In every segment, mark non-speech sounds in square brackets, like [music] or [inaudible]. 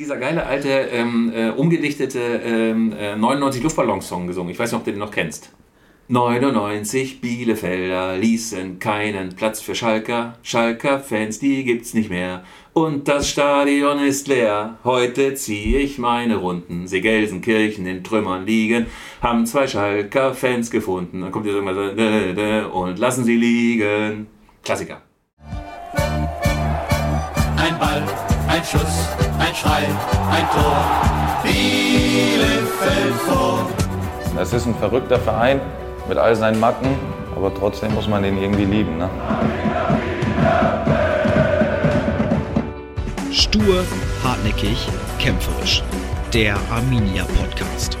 dieser geile alte, ähm, äh, umgedichtete ähm, äh, 99 Luftballons-Song gesungen. Ich weiß nicht, ob du den noch kennst. 99 Bielefelder ließen keinen Platz für Schalker. Schalker-Fans, die gibt's nicht mehr. Und das Stadion ist leer. Heute ziehe ich meine Runden. See Gelsenkirchen in Trümmern liegen. Haben zwei Schalker-Fans gefunden. Dann kommt jetzt irgendwann so, und lassen sie liegen. Klassiker. Ein Ball, ein Schuss, ein Schrei, ein Tor. Bielefeld vor. Es ist ein verrückter Verein mit all seinen Macken, aber trotzdem muss man den irgendwie lieben. Ne? Stur, hartnäckig, kämpferisch. Der Arminia Podcast.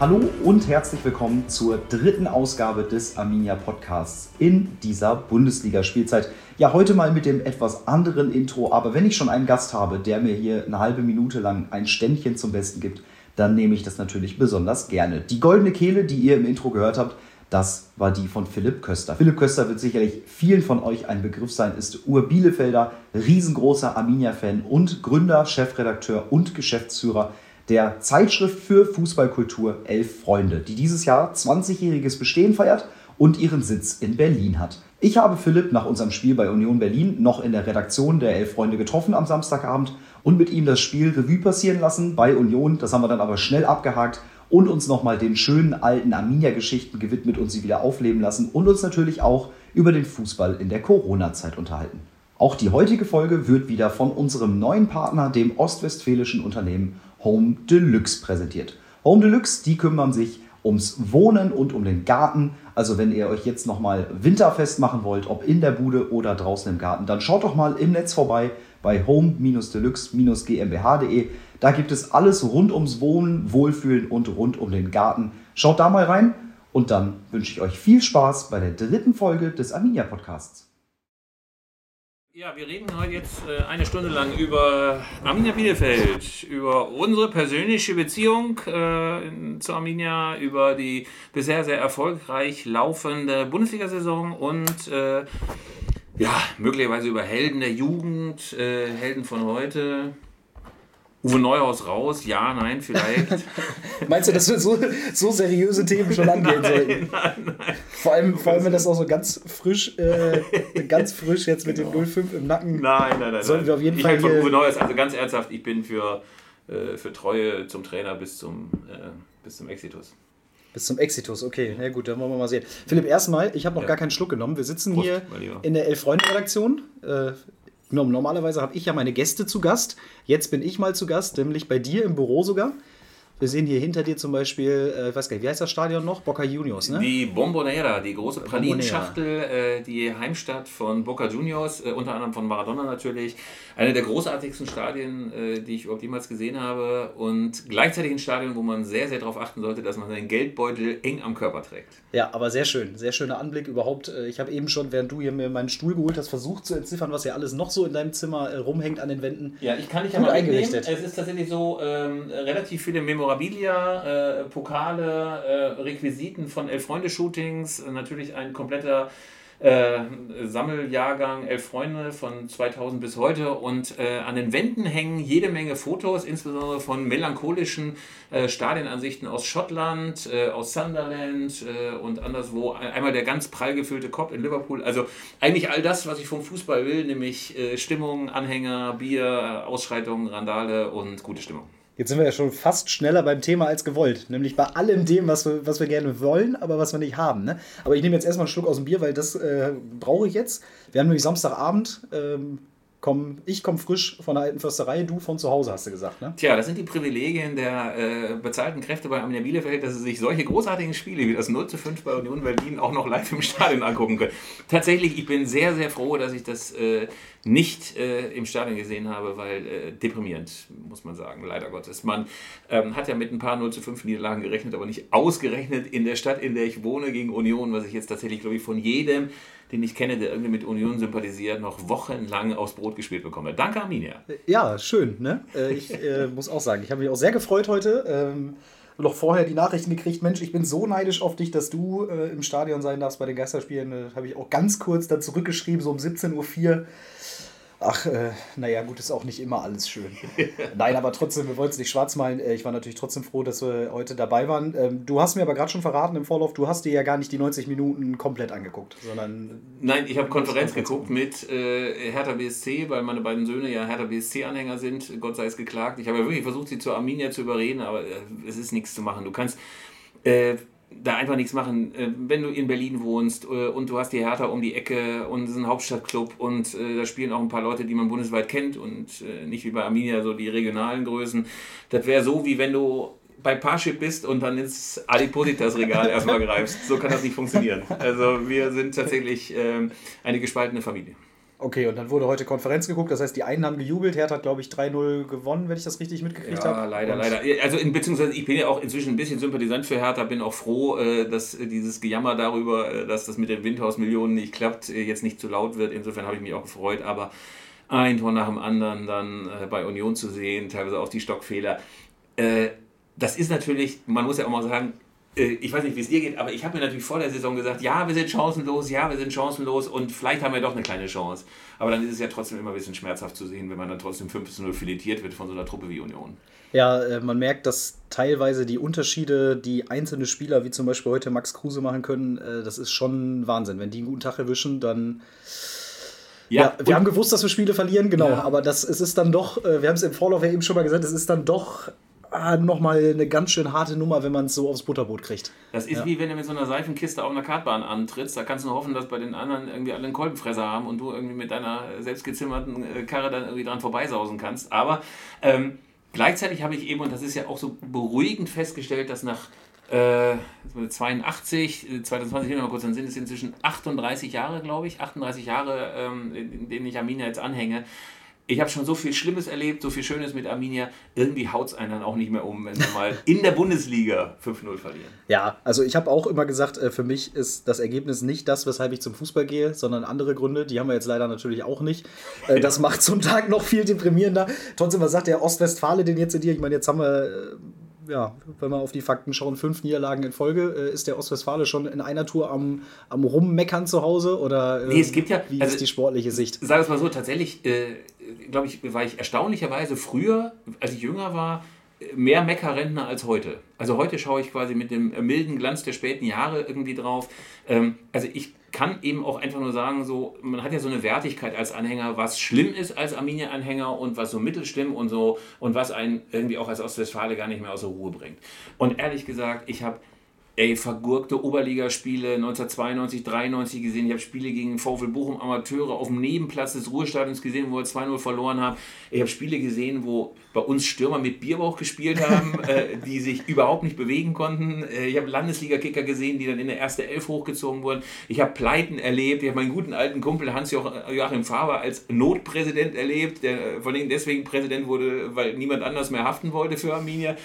Hallo und herzlich willkommen zur dritten Ausgabe des Arminia Podcasts in dieser Bundesliga-Spielzeit. Ja, heute mal mit dem etwas anderen Intro, aber wenn ich schon einen Gast habe, der mir hier eine halbe Minute lang ein Ständchen zum Besten gibt, dann nehme ich das natürlich besonders gerne. Die goldene Kehle, die ihr im Intro gehört habt, das war die von Philipp Köster. Philipp Köster wird sicherlich vielen von euch ein Begriff sein, ist Ur-Bielefelder, riesengroßer Arminia-Fan und Gründer, Chefredakteur und Geschäftsführer der Zeitschrift für Fußballkultur Elf Freunde, die dieses Jahr 20-jähriges Bestehen feiert und ihren Sitz in Berlin hat. Ich habe Philipp nach unserem Spiel bei Union Berlin noch in der Redaktion der Elf Freunde getroffen am Samstagabend und mit ihm das Spiel Revue passieren lassen bei Union. Das haben wir dann aber schnell abgehakt und uns nochmal den schönen alten Arminia-Geschichten gewidmet und sie wieder aufleben lassen und uns natürlich auch über den Fußball in der Corona-Zeit unterhalten. Auch die heutige Folge wird wieder von unserem neuen Partner, dem ostwestfälischen Unternehmen Home Deluxe, präsentiert. Home Deluxe, die kümmern sich ums Wohnen und um den Garten. Also wenn ihr euch jetzt nochmal winterfest machen wollt, ob in der Bude oder draußen im Garten, dann schaut doch mal im Netz vorbei bei home-deluxe-gmbh.de. Da gibt es alles rund ums Wohnen, Wohlfühlen und rund um den Garten. Schaut da mal rein und dann wünsche ich euch viel Spaß bei der dritten Folge des Arminia Podcasts. Ja, wir reden heute jetzt äh, eine Stunde lang über Arminia Bielefeld, über unsere persönliche Beziehung äh, zu Arminia, über die bisher sehr erfolgreich laufende Bundesliga-Saison und äh, ja, möglicherweise über Helden der Jugend, äh, Helden von heute. Uwe Neuhaus raus, ja, nein, vielleicht. [laughs] Meinst du, dass wir so, so seriöse Themen schon [laughs] angehen nein, sollten? Nein, nein. Vor allem, vor allem, wenn das auch so ganz frisch, äh, ganz frisch jetzt mit dem 05 im Nacken. Nein, nein, nein. Sollen wir auf jeden ich Fall. Ich von Uwe Neuhaus, also ganz ernsthaft, ich bin für, äh, für Treue zum Trainer bis zum, äh, bis zum Exitus. Bis zum Exitus, okay. Na ja, gut, dann wollen wir mal sehen. Philipp, erstmal, ich habe noch ja. gar keinen Schluck genommen. Wir sitzen Prost, hier in der Elf-Freunde-Redaktion. Äh, normalerweise habe ich ja meine Gäste zu Gast. Jetzt bin ich mal zu Gast, nämlich bei dir im Büro sogar. Wir sehen hier hinter dir zum Beispiel, äh, ich weiß gar nicht, wie heißt das Stadion noch? Boca Juniors, ne? Die Bombonera, die große Pralinenschachtel, äh, die Heimstadt von Boca Juniors, äh, unter anderem von Maradona natürlich. Eine der großartigsten Stadien, äh, die ich überhaupt jemals gesehen habe. Und gleichzeitig ein Stadion, wo man sehr, sehr darauf achten sollte, dass man seinen Geldbeutel eng am Körper trägt. Ja, aber sehr schön. Sehr schöner Anblick überhaupt. Äh, ich habe eben schon, während du hier mir meinen Stuhl geholt hast, versucht zu entziffern, was ja alles noch so in deinem Zimmer äh, rumhängt an den Wänden. Ja, ich kann dich ja mal eingerichtet. Es ist tatsächlich so ähm, relativ viele Memorabilien Memorabilia, äh, Pokale, äh, Requisiten von Elf-Freunde-Shootings, äh, natürlich ein kompletter äh, Sammeljahrgang Elf Freunde von 2000 bis heute und äh, an den Wänden hängen jede Menge Fotos, insbesondere von melancholischen äh, Stadionansichten aus Schottland, äh, aus Sunderland äh, und anderswo. Einmal der ganz prall gefüllte Kopf in Liverpool. Also eigentlich all das, was ich vom Fußball will, nämlich Stimmung, Anhänger, Bier, Ausschreitungen, Randale und gute Stimmung. Jetzt sind wir ja schon fast schneller beim Thema als gewollt. Nämlich bei allem dem, was wir, was wir gerne wollen, aber was wir nicht haben. Ne? Aber ich nehme jetzt erstmal einen Schluck aus dem Bier, weil das äh, brauche ich jetzt. Wir haben nämlich Samstagabend. Ähm, komm, ich komme frisch von der alten Försterei, du von zu Hause, hast du gesagt, ne? Tja, das sind die Privilegien der äh, bezahlten Kräfte bei Arminia Bielefeld, dass sie sich solche großartigen Spiele wie das 0 zu 5 bei Union Berlin auch noch live im Stadion angucken können. Tatsächlich, ich bin sehr, sehr froh, dass ich das äh, nicht äh, im Stadion gesehen habe, weil äh, deprimierend, muss man sagen, leider Gottes. Man ähm, hat ja mit ein paar 0 zu 5 Niederlagen gerechnet, aber nicht ausgerechnet in der Stadt, in der ich wohne, gegen Union, was ich jetzt tatsächlich, glaube ich, von jedem den ich kenne, der irgendwie mit Union sympathisiert, noch wochenlang aufs Brot gespielt bekomme. Danke, Arminia. Ja, schön. Ne? Äh, ich äh, [laughs] muss auch sagen, ich habe mich auch sehr gefreut heute. Ähm, noch vorher die Nachrichten gekriegt, Mensch, ich bin so neidisch auf dich, dass du äh, im Stadion sein darfst bei den Geisterspielen. Da habe ich auch ganz kurz dann zurückgeschrieben, so um 17.04 Uhr. Ach, äh, naja, gut, ist auch nicht immer alles schön. [laughs] Nein, aber trotzdem, wir wollten es nicht schwarz malen. Äh, ich war natürlich trotzdem froh, dass wir heute dabei waren. Ähm, du hast mir aber gerade schon verraten im Vorlauf, du hast dir ja gar nicht die 90 Minuten komplett angeguckt, sondern. Nein, ich habe Konferenz geguckt mit äh, Hertha BSC, weil meine beiden Söhne ja Hertha BSC-Anhänger sind. Gott sei es geklagt. Ich habe ja wirklich versucht, sie zur Arminia zu überreden, aber äh, es ist nichts zu machen. Du kannst. Äh, da einfach nichts machen. Äh, wenn du in Berlin wohnst äh, und du hast die Hertha um die Ecke und es ist ein Hauptstadtclub und äh, da spielen auch ein paar Leute, die man bundesweit kennt und nicht wie bei Arminia so die regionalen Größen. Das wäre so, wie wenn du bei Parship bist und dann ins Adipositas-Regal [laughs] erstmal greifst. So kann das nicht funktionieren. Also wir sind tatsächlich ähm, eine gespaltene Familie. Okay, und dann wurde heute Konferenz geguckt, das heißt, die einen haben gejubelt, Hertha hat, glaube ich, 3-0 gewonnen, wenn ich das richtig mitgekriegt habe. Ja, leider, und leider. Also, in, beziehungsweise ich bin ja auch inzwischen ein bisschen Sympathisant für Hertha, bin auch froh, äh, dass dieses Gejammer darüber, äh, dass das mit den Windhaus-Millionen nicht klappt, äh, jetzt nicht zu laut wird. Insofern habe ich mich auch gefreut, aber ein Tor nach dem anderen dann bei Union zu sehen, teilweise auch die Stockfehler. Das ist natürlich, man muss ja auch mal sagen, äh, ich weiß nicht, wie es dir geht, aber ich habe mir natürlich vor der Saison gesagt, ja, wir sind chancenlos, ja, wir sind chancenlos und vielleicht haben wir doch eine kleine Chance. Aber dann ist es ja trotzdem immer ein bisschen schmerzhaft zu sehen, wenn man dann trotzdem 5 0 filetiert wird von so einer Truppe wie Union. Ja, äh, man merkt, dass teilweise die Unterschiede, die einzelne Spieler, wie zum Beispiel heute Max Kruse machen können, äh, das ist schon Wahnsinn. Wenn die einen guten Tag erwischen, dann. Ja, ja wir haben gewusst, dass wir Spiele verlieren, genau. Ja. Aber das, es ist dann doch, wir haben es im Vorlauf ja eben schon mal gesagt, es ist dann doch ah, nochmal eine ganz schön harte Nummer, wenn man es so aufs Butterbrot kriegt. Das ist ja. wie wenn du mit so einer Seifenkiste auf einer Kartbahn antrittst. Da kannst du nur hoffen, dass bei den anderen irgendwie alle einen Kolbenfresser haben und du irgendwie mit deiner selbstgezimmerten äh, Karre dann irgendwie dran vorbeisausen kannst. Aber ähm, gleichzeitig habe ich eben, und das ist ja auch so beruhigend festgestellt, dass nach äh, 82, 2020, mal kurz, dann sind es inzwischen 38 Jahre, glaube ich, 38 Jahre, ähm, in denen ich Arminia jetzt anhänge ich habe schon so viel Schlimmes erlebt, so viel Schönes mit Arminia. Irgendwie haut es einen dann auch nicht mehr um, wenn wir mal [laughs] in der Bundesliga 5-0 verlieren. Ja, also ich habe auch immer gesagt, äh, für mich ist das Ergebnis nicht das, weshalb ich zum Fußball gehe, sondern andere Gründe. Die haben wir jetzt leider natürlich auch nicht. Äh, das macht zum Tag noch viel deprimierender. Trotzdem, was sagt der Ostwestfale denn jetzt in dir? Ich meine, jetzt haben wir äh, ja, wenn wir auf die Fakten schauen, fünf Niederlagen in Folge. Äh, ist der Ostwestfale schon in einer Tour am, am Rummeckern zu Hause? Oder äh, nee, es gibt ja, wie also, ist die sportliche Sicht? Sag es mal so, tatsächlich, äh, glaube ich, war ich erstaunlicherweise früher, als ich jünger war, mehr Meckerrentner als heute. Also heute schaue ich quasi mit dem milden Glanz der späten Jahre irgendwie drauf. Ähm, also ich kann eben auch einfach nur sagen, so, man hat ja so eine Wertigkeit als Anhänger, was schlimm ist als Arminia-Anhänger und was so mittelschlimm und so und was einen irgendwie auch als Ostwestfale gar nicht mehr aus der Ruhe bringt. Und ehrlich gesagt, ich habe ey, vergurkte Oberligaspiele 1992, 93 gesehen. Ich habe Spiele gegen VfL Bochum Amateure auf dem Nebenplatz des Ruhestadions gesehen, wo wir 2-0 verloren haben. Ich habe Spiele gesehen, wo bei uns Stürmer mit Bierbauch gespielt haben, [laughs] äh, die sich überhaupt nicht bewegen konnten. Äh, ich habe Landesliga-Kicker gesehen, die dann in der erste Elf hochgezogen wurden. Ich habe Pleiten erlebt. Ich habe meinen guten alten Kumpel Hans-Joachim Faber als Notpräsident erlebt, der von denen deswegen Präsident wurde, weil niemand anders mehr haften wollte für Arminia.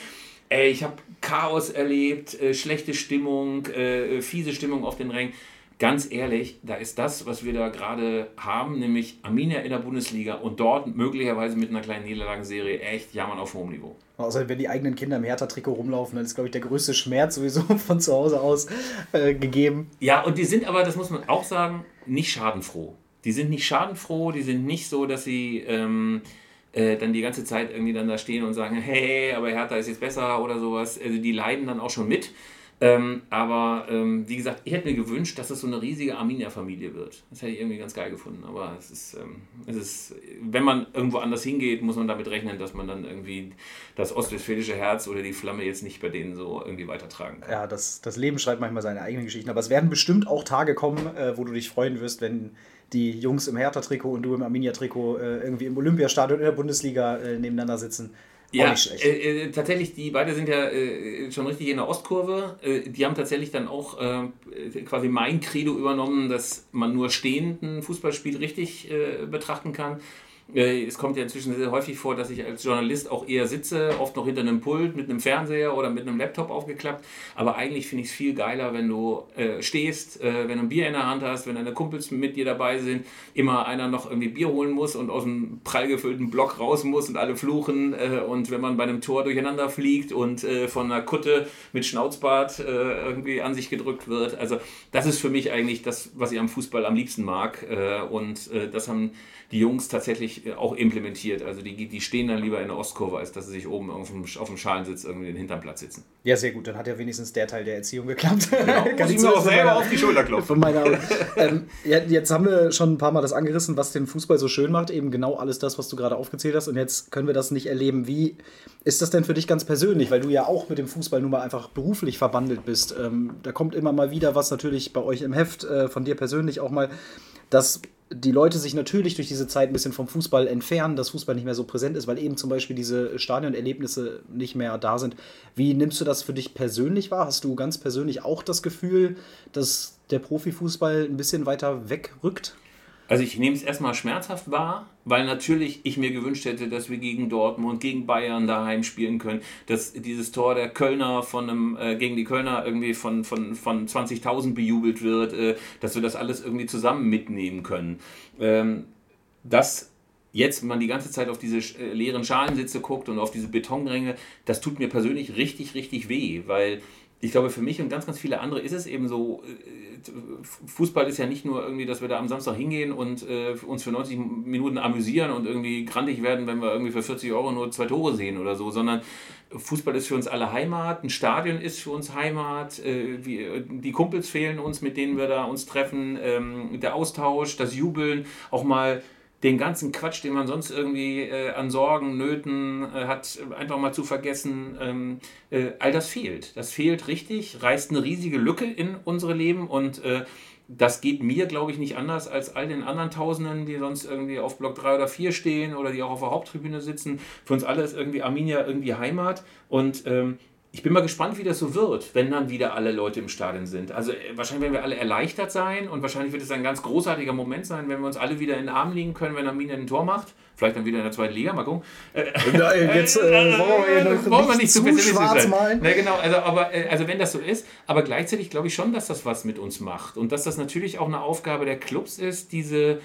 Ey, ich habe Chaos erlebt, äh, schlechte Stimmung, äh, fiese Stimmung auf den Rängen. Ganz ehrlich, da ist das, was wir da gerade haben, nämlich Arminia in der Bundesliga und dort möglicherweise mit einer kleinen Niederlagenserie echt jammern auf hohem Niveau. Außer wenn die eigenen Kinder im Hertha-Trikot rumlaufen, dann ist, glaube ich, der größte Schmerz sowieso [laughs] von zu Hause aus äh, gegeben. Ja, und die sind aber, das muss man auch sagen, nicht schadenfroh. Die sind nicht schadenfroh, die sind nicht so, dass sie. Ähm, äh, dann die ganze Zeit irgendwie dann da stehen und sagen, hey, aber Hertha ist jetzt besser oder sowas. Also die leiden dann auch schon mit. Ähm, aber ähm, wie gesagt, ich hätte mir gewünscht, dass es so eine riesige Arminia-Familie wird. Das hätte ich irgendwie ganz geil gefunden. Aber es ist, ähm, es ist, wenn man irgendwo anders hingeht, muss man damit rechnen, dass man dann irgendwie das ostwestfälische Herz oder die Flamme jetzt nicht bei denen so irgendwie weitertragen kann. Ja, das, das Leben schreibt manchmal seine eigenen Geschichten. Aber es werden bestimmt auch Tage kommen, äh, wo du dich freuen wirst, wenn die Jungs im Hertha-Trikot und du im Arminia-Trikot äh, irgendwie im Olympiastadion in der Bundesliga äh, nebeneinander sitzen. Ja, äh, äh, tatsächlich, die beide sind ja äh, schon richtig in der Ostkurve. Äh, die haben tatsächlich dann auch quasi mein Credo übernommen, dass man nur stehenden Fußballspiel richtig betrachten kann. Äh, es kommt ja inzwischen sehr häufig vor, dass ich als Journalist auch eher sitze, oft noch hinter einem Pult mit einem Fernseher oder mit einem Laptop aufgeklappt. Aber eigentlich finde ich es viel geiler, wenn du äh, stehst, äh, wenn du ein Bier in der Hand hast, wenn deine Kumpels mit dir dabei sind, immer einer noch irgendwie Bier holen muss und aus einem prall gefüllten Block raus muss und alle fluchen. Äh, und wenn man bei einem Tor durcheinander fliegt und äh, von einer Kutte mit Schnauzbart äh, irgendwie an sich gedrückt wird. Also das ist für mich eigentlich das, was ich am Fußball am liebsten mag. und das haben die Jungs tatsächlich tatsächlich auch implementiert. Also die, die stehen dann lieber in der Ostkurve, als dass sie sich oben auf dem, auf dem Schalensitz irgendwie den Hinternplatz sitzen. Ja, sehr gut. Dann hat ja wenigstens der Teil der Erziehung geklappt. Genau, [laughs] Kann ich mir auch selber auf die Schulter klopfen. Von meiner, ähm, ja, jetzt haben wir schon ein paar Mal das angerissen, was den Fußball so schön macht. Eben genau alles das, was du gerade aufgezählt hast. Und jetzt können wir das nicht erleben. Wie ist das denn für dich ganz persönlich? Weil du ja auch mit dem Fußball nun mal einfach beruflich verbandelt bist. Ähm, da kommt immer mal wieder was natürlich bei euch im Heft, äh, von dir persönlich auch mal, dass die Leute sich natürlich durch diese Zeit ein bisschen vom Fußball entfernen, dass Fußball nicht mehr so präsent ist, weil eben zum Beispiel diese Stadionerlebnisse nicht mehr da sind. Wie nimmst du das für dich persönlich wahr? Hast du ganz persönlich auch das Gefühl, dass der Profifußball ein bisschen weiter wegrückt? Also ich nehme es erstmal schmerzhaft wahr, weil natürlich ich mir gewünscht hätte, dass wir gegen Dortmund, gegen Bayern daheim spielen können, dass dieses Tor der Kölner von einem, äh, gegen die Kölner irgendwie von, von, von 20.000 bejubelt wird, äh, dass wir das alles irgendwie zusammen mitnehmen können. Ähm, dass jetzt man die ganze Zeit auf diese äh, leeren Schalensitze guckt und auf diese Betonränge, das tut mir persönlich richtig, richtig weh, weil ich glaube, für mich und ganz, ganz viele andere ist es eben so, äh, Fußball ist ja nicht nur irgendwie, dass wir da am Samstag hingehen und äh, uns für 90 Minuten amüsieren und irgendwie grantig werden, wenn wir irgendwie für 40 Euro nur zwei Tore sehen oder so, sondern Fußball ist für uns alle Heimat, ein Stadion ist für uns Heimat, äh, wie, die Kumpels fehlen uns, mit denen wir da uns treffen, ähm, der Austausch, das Jubeln, auch mal den ganzen Quatsch, den man sonst irgendwie äh, an Sorgen, Nöten äh, hat, einfach mal zu vergessen, ähm, äh, all das fehlt. Das fehlt richtig, reißt eine riesige Lücke in unsere Leben und äh, das geht mir, glaube ich, nicht anders als all den anderen Tausenden, die sonst irgendwie auf Block 3 oder 4 stehen oder die auch auf der Haupttribüne sitzen. Für uns alle ist irgendwie Arminia irgendwie Heimat und ähm, ich bin mal gespannt, wie das so wird, wenn dann wieder alle Leute im Stadion sind. Also äh, wahrscheinlich werden wir alle erleichtert sein und wahrscheinlich wird es ein ganz großartiger Moment sein, wenn wir uns alle wieder in den Arm liegen können, wenn Arminia ein Tor macht. Vielleicht dann wieder in der zweiten Liga, mal gucken. Nein, [laughs] jetzt äh, wollen wir nicht zu pessimistisch sein. Malen. Na, genau, also, aber, äh, also wenn das so ist, aber gleichzeitig glaube ich schon, dass das was mit uns macht und dass das natürlich auch eine Aufgabe der Clubs ist, diese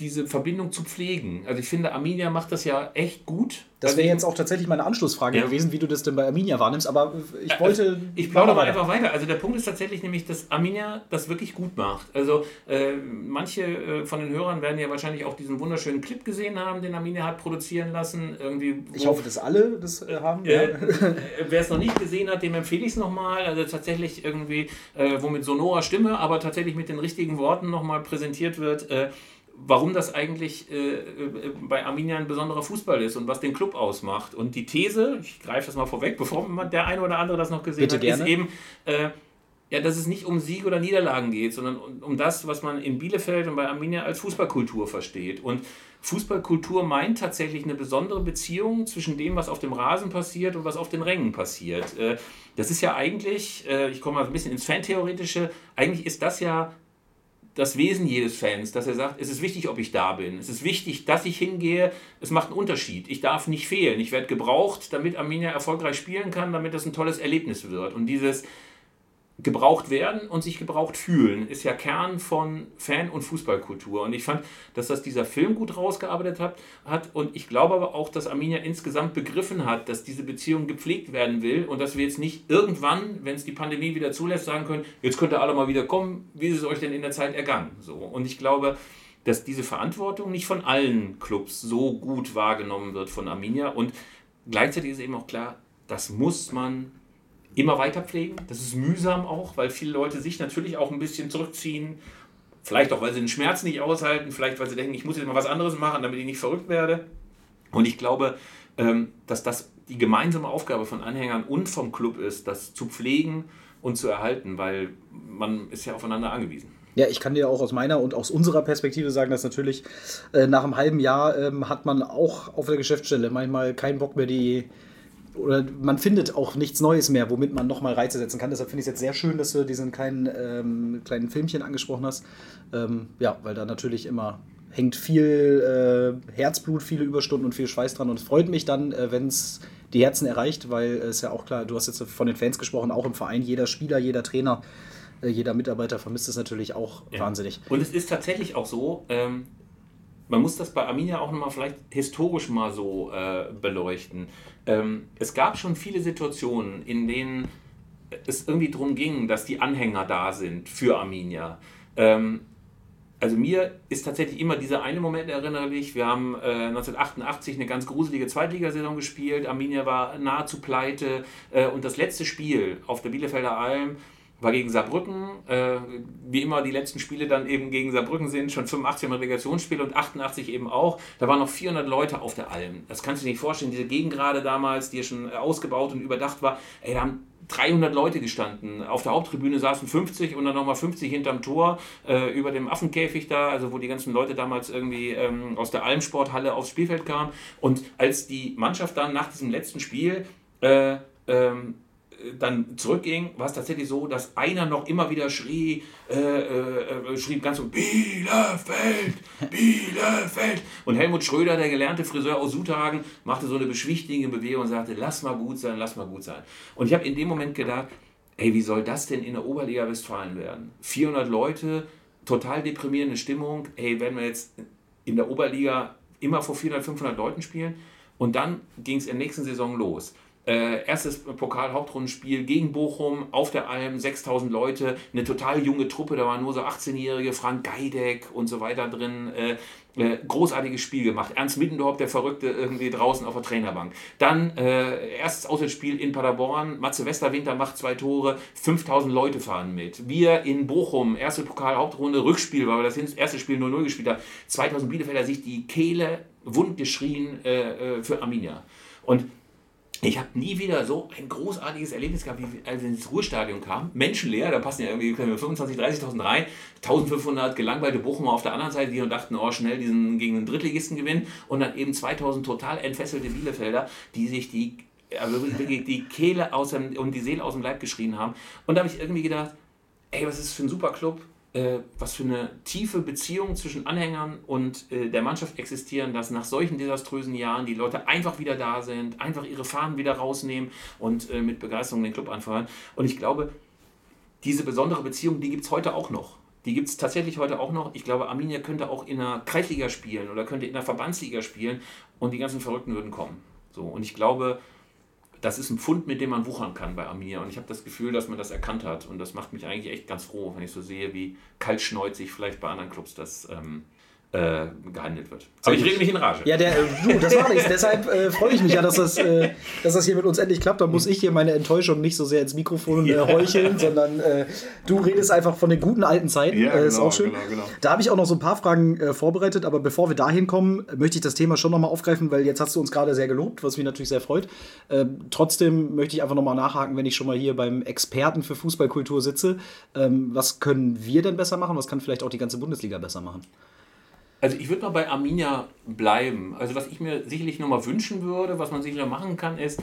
diese Verbindung zu pflegen. Also ich finde, Arminia macht das ja echt gut. Das wäre jetzt auch tatsächlich meine Anschlussfrage ja. gewesen, wie du das denn bei Arminia wahrnimmst, aber ich äh, wollte... Also ich plaudere mal einfach weiter. Also der Punkt ist tatsächlich nämlich, dass Arminia das wirklich gut macht. Also äh, manche äh, von den Hörern werden ja wahrscheinlich auch diesen wunderschönen Clip gesehen haben, den Arminia hat produzieren lassen. Irgendwie, ich hoffe, dass alle das äh, haben. Äh, Wer es noch nicht gesehen hat, dem empfehle ich es nochmal. Also tatsächlich irgendwie, äh, wo mit sonorer Stimme, aber tatsächlich mit den richtigen Worten nochmal präsentiert wird warum das eigentlich äh, äh, bei Arminia ein besonderer Fußball ist und was den Club ausmacht. Und die These, ich greife das mal vorweg, bevor der eine oder andere das noch gesehen Bitte hat, gerne. ist eben, äh, ja, dass es nicht um Sieg oder Niederlagen geht, sondern um, um das, was man in Bielefeld und bei Arminia als Fußballkultur versteht. Und Fußballkultur meint tatsächlich eine besondere Beziehung zwischen dem, was auf dem Rasen passiert und was auf den Rängen passiert. Äh, das ist ja eigentlich, äh, ich komme mal ein bisschen ins Fantheoretische, eigentlich ist das ja das Wesen jedes Fans, dass er sagt, es ist wichtig, ob ich da bin. Es ist wichtig, dass ich hingehe. Es macht einen Unterschied. Ich darf nicht fehlen. Ich werde gebraucht, damit Arminia erfolgreich spielen kann, damit das ein tolles Erlebnis wird. Und dieses gebraucht werden und sich gebraucht fühlen, ist ja Kern von Fan- und Fußballkultur. Und ich fand, dass das dieser Film gut rausgearbeitet hat, hat. Und ich glaube aber auch, dass Arminia insgesamt begriffen hat, dass diese Beziehung gepflegt werden will und dass wir jetzt nicht irgendwann, wenn es die Pandemie wieder zulässt, sagen können, jetzt könnt ihr alle mal wieder kommen, wie ist es euch denn in der Zeit ergangen? So. Und ich glaube, dass diese Verantwortung nicht von allen Clubs so gut wahrgenommen wird von Arminia. Und gleichzeitig ist eben auch klar, das muss man immer weiter pflegen. Das ist mühsam auch, weil viele Leute sich natürlich auch ein bisschen zurückziehen. Vielleicht auch, weil sie den Schmerz nicht aushalten, vielleicht weil sie denken, ich muss jetzt mal was anderes machen, damit ich nicht verrückt werde. Und ich glaube, ähm, dass das die gemeinsame Aufgabe von Anhängern und vom Club ist, das zu pflegen und zu erhalten, weil man ist ja aufeinander angewiesen. Ja, ich kann dir auch aus meiner und aus unserer Perspektive sagen, dass natürlich äh, nach einem halben Jahr ähm, hat man auch auf der Geschäftsstelle manchmal keinen Bock mehr, die oder man findet auch nichts Neues mehr, womit man nochmal Reize setzen kann. Deshalb finde ich es jetzt sehr schön, dass du diesen kleinen, ähm, kleinen Filmchen angesprochen hast. Ähm, ja, weil da natürlich immer hängt viel äh, Herzblut, viele Überstunden und viel Schweiß dran. Und es freut mich dann, äh, wenn es die Herzen erreicht, weil es ist ja auch klar, du hast jetzt von den Fans gesprochen, auch im Verein, jeder Spieler, jeder Trainer, äh, jeder Mitarbeiter vermisst es natürlich auch ja. wahnsinnig. Und es ist tatsächlich auch so, ähm, man muss das bei Arminia auch nochmal vielleicht historisch mal so äh, beleuchten. Ähm, es gab schon viele Situationen, in denen es irgendwie darum ging, dass die Anhänger da sind für Arminia. Ähm, also mir ist tatsächlich immer dieser eine Moment erinnerlich. Wir haben äh, 1988 eine ganz gruselige Zweitligasaison gespielt. Arminia war nahezu pleite. Äh, und das letzte Spiel auf der Bielefelder Alm war gegen Saarbrücken. Äh, wie immer die letzten Spiele dann eben gegen Saarbrücken sind, schon 85 im Relegationsspiel und 88 eben auch. Da waren noch 400 Leute auf der Alm. Das kannst du dir nicht vorstellen. Diese Gegengrade damals, die ja schon ausgebaut und überdacht war, ey, da haben 300 Leute gestanden. Auf der Haupttribüne saßen 50 und dann nochmal 50 hinterm Tor äh, über dem Affenkäfig da, also wo die ganzen Leute damals irgendwie ähm, aus der Almsporthalle aufs Spielfeld kamen. Und als die Mannschaft dann nach diesem letzten Spiel äh, ähm, dann zurückging, war es tatsächlich so, dass einer noch immer wieder schrie, äh, äh, schrieb ganz so, Bielefeld, Bielefeld. Und Helmut Schröder, der gelernte Friseur aus Suthagen, machte so eine beschwichtigende Bewegung und sagte, lass mal gut sein, lass mal gut sein. Und ich habe in dem Moment gedacht, ey, wie soll das denn in der Oberliga Westfalen werden? 400 Leute, total deprimierende Stimmung, ey, werden wir jetzt in der Oberliga immer vor 400, 500 Leuten spielen? Und dann ging es in der nächsten Saison los. Äh, erstes Pokal-Hauptrundenspiel gegen Bochum auf der Alm, 6000 Leute, eine total junge Truppe, da waren nur so 18-Jährige, Frank Geideck und so weiter drin. Äh, äh, großartiges Spiel gemacht. Ernst Middendorf, der Verrückte, irgendwie draußen auf der Trainerbank. Dann äh, erstes Auswärtsspiel in Paderborn, Matze Westerwinter macht zwei Tore, 5000 Leute fahren mit. Wir in Bochum, erste Pokal-Hauptrunde, Rückspiel, weil wir das erste Spiel 0-0 gespielt haben, 2000 Bielefelder sich die Kehle wund geschrien äh, äh, für Arminia. Und ich habe nie wieder so ein großartiges Erlebnis gehabt, wie als wir ins Ruhestadion kamen. Menschenleer, da passen ja irgendwie 25.000, 30.000 rein. 1500 gelangweilte Bochumer auf der anderen Seite, die dachten, oh, schnell diesen gegen den Drittligisten gewinnen. Und dann eben 2000 total entfesselte Bielefelder, die sich die, also die Kehle aus dem, und die Seele aus dem Leib geschrien haben. Und da habe ich irgendwie gedacht, ey, was ist das für ein super Club? Äh, was für eine tiefe Beziehung zwischen Anhängern und äh, der Mannschaft existieren, dass nach solchen desaströsen Jahren die Leute einfach wieder da sind, einfach ihre Fahnen wieder rausnehmen und äh, mit Begeisterung den Club anfeuern. Und ich glaube, diese besondere Beziehung, die gibt es heute auch noch. Die gibt es tatsächlich heute auch noch. Ich glaube, Arminia könnte auch in der Kreisliga spielen oder könnte in der Verbandsliga spielen und die ganzen Verrückten würden kommen. So, und ich glaube, das ist ein Pfund, mit dem man wuchern kann bei Arminia. Und ich habe das Gefühl, dass man das erkannt hat. Und das macht mich eigentlich echt ganz froh, wenn ich so sehe, wie kaltschneuzig vielleicht bei anderen Clubs das ähm, äh, gehandelt wird. Aber ich rede mich in Rage. Ja, der, äh, du, das war nichts. Deshalb äh, freue ich mich ja, dass das, äh, dass das hier mit uns endlich klappt. Da muss ich hier meine Enttäuschung nicht so sehr ins Mikrofon äh, heucheln, sondern äh, du redest einfach von den guten alten Zeiten. Ja, genau, ist auch schön. Genau, genau. Da habe ich auch noch so ein paar Fragen vorbereitet, aber bevor wir dahin kommen, möchte ich das Thema schon nochmal aufgreifen, weil jetzt hast du uns gerade sehr gelobt, was mich natürlich sehr freut. Ähm, trotzdem möchte ich einfach nochmal nachhaken, wenn ich schon mal hier beim Experten für Fußballkultur sitze. Ähm, was können wir denn besser machen? Was kann vielleicht auch die ganze Bundesliga besser machen? Also ich würde mal bei Arminia bleiben. Also was ich mir sicherlich nochmal wünschen würde, was man sicherlich machen kann, ist,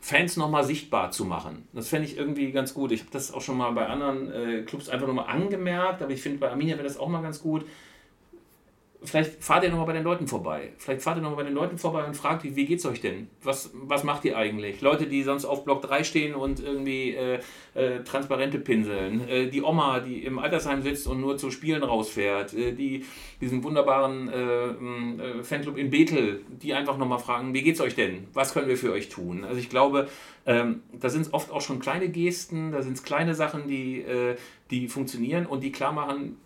Fans nochmal sichtbar zu machen. Das fände ich irgendwie ganz gut. Ich habe das auch schon mal bei anderen äh, Clubs einfach nochmal angemerkt, aber ich finde, bei Arminia wäre das auch mal ganz gut, vielleicht fahrt ihr nochmal bei den Leuten vorbei. Vielleicht fahrt ihr nochmal bei den Leuten vorbei und fragt, wie geht's euch denn? Was, was macht ihr eigentlich? Leute, die sonst auf Block 3 stehen und irgendwie äh, äh, Transparente pinseln. Äh, die Oma, die im Altersheim sitzt und nur zu Spielen rausfährt. Äh, die, diesen wunderbaren äh, äh, Fanclub in Bethel, die einfach nochmal fragen, wie geht's euch denn? Was können wir für euch tun? Also ich glaube, ähm, da sind es oft auch schon kleine Gesten, da sind es kleine Sachen, die, die funktionieren und die klar machen,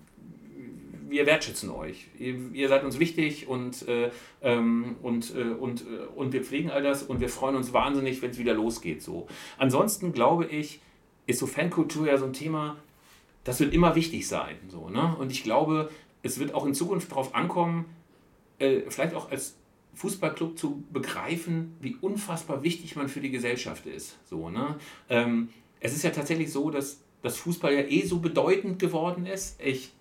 wir wertschätzen euch. Ihr, ihr seid uns wichtig und, äh, ähm, und, äh, und, äh, und wir pflegen all das und wir freuen uns wahnsinnig, wenn es wieder losgeht. So. Ansonsten glaube ich, ist so Fankultur ja so ein Thema, das wird immer wichtig sein. So, ne? Und ich glaube, es wird auch in Zukunft darauf ankommen, äh, vielleicht auch als Fußballclub zu begreifen, wie unfassbar wichtig man für die Gesellschaft ist. So, ne? Ähm, es ist ja tatsächlich so, dass das Fußball ja eh so bedeutend geworden ist. Ich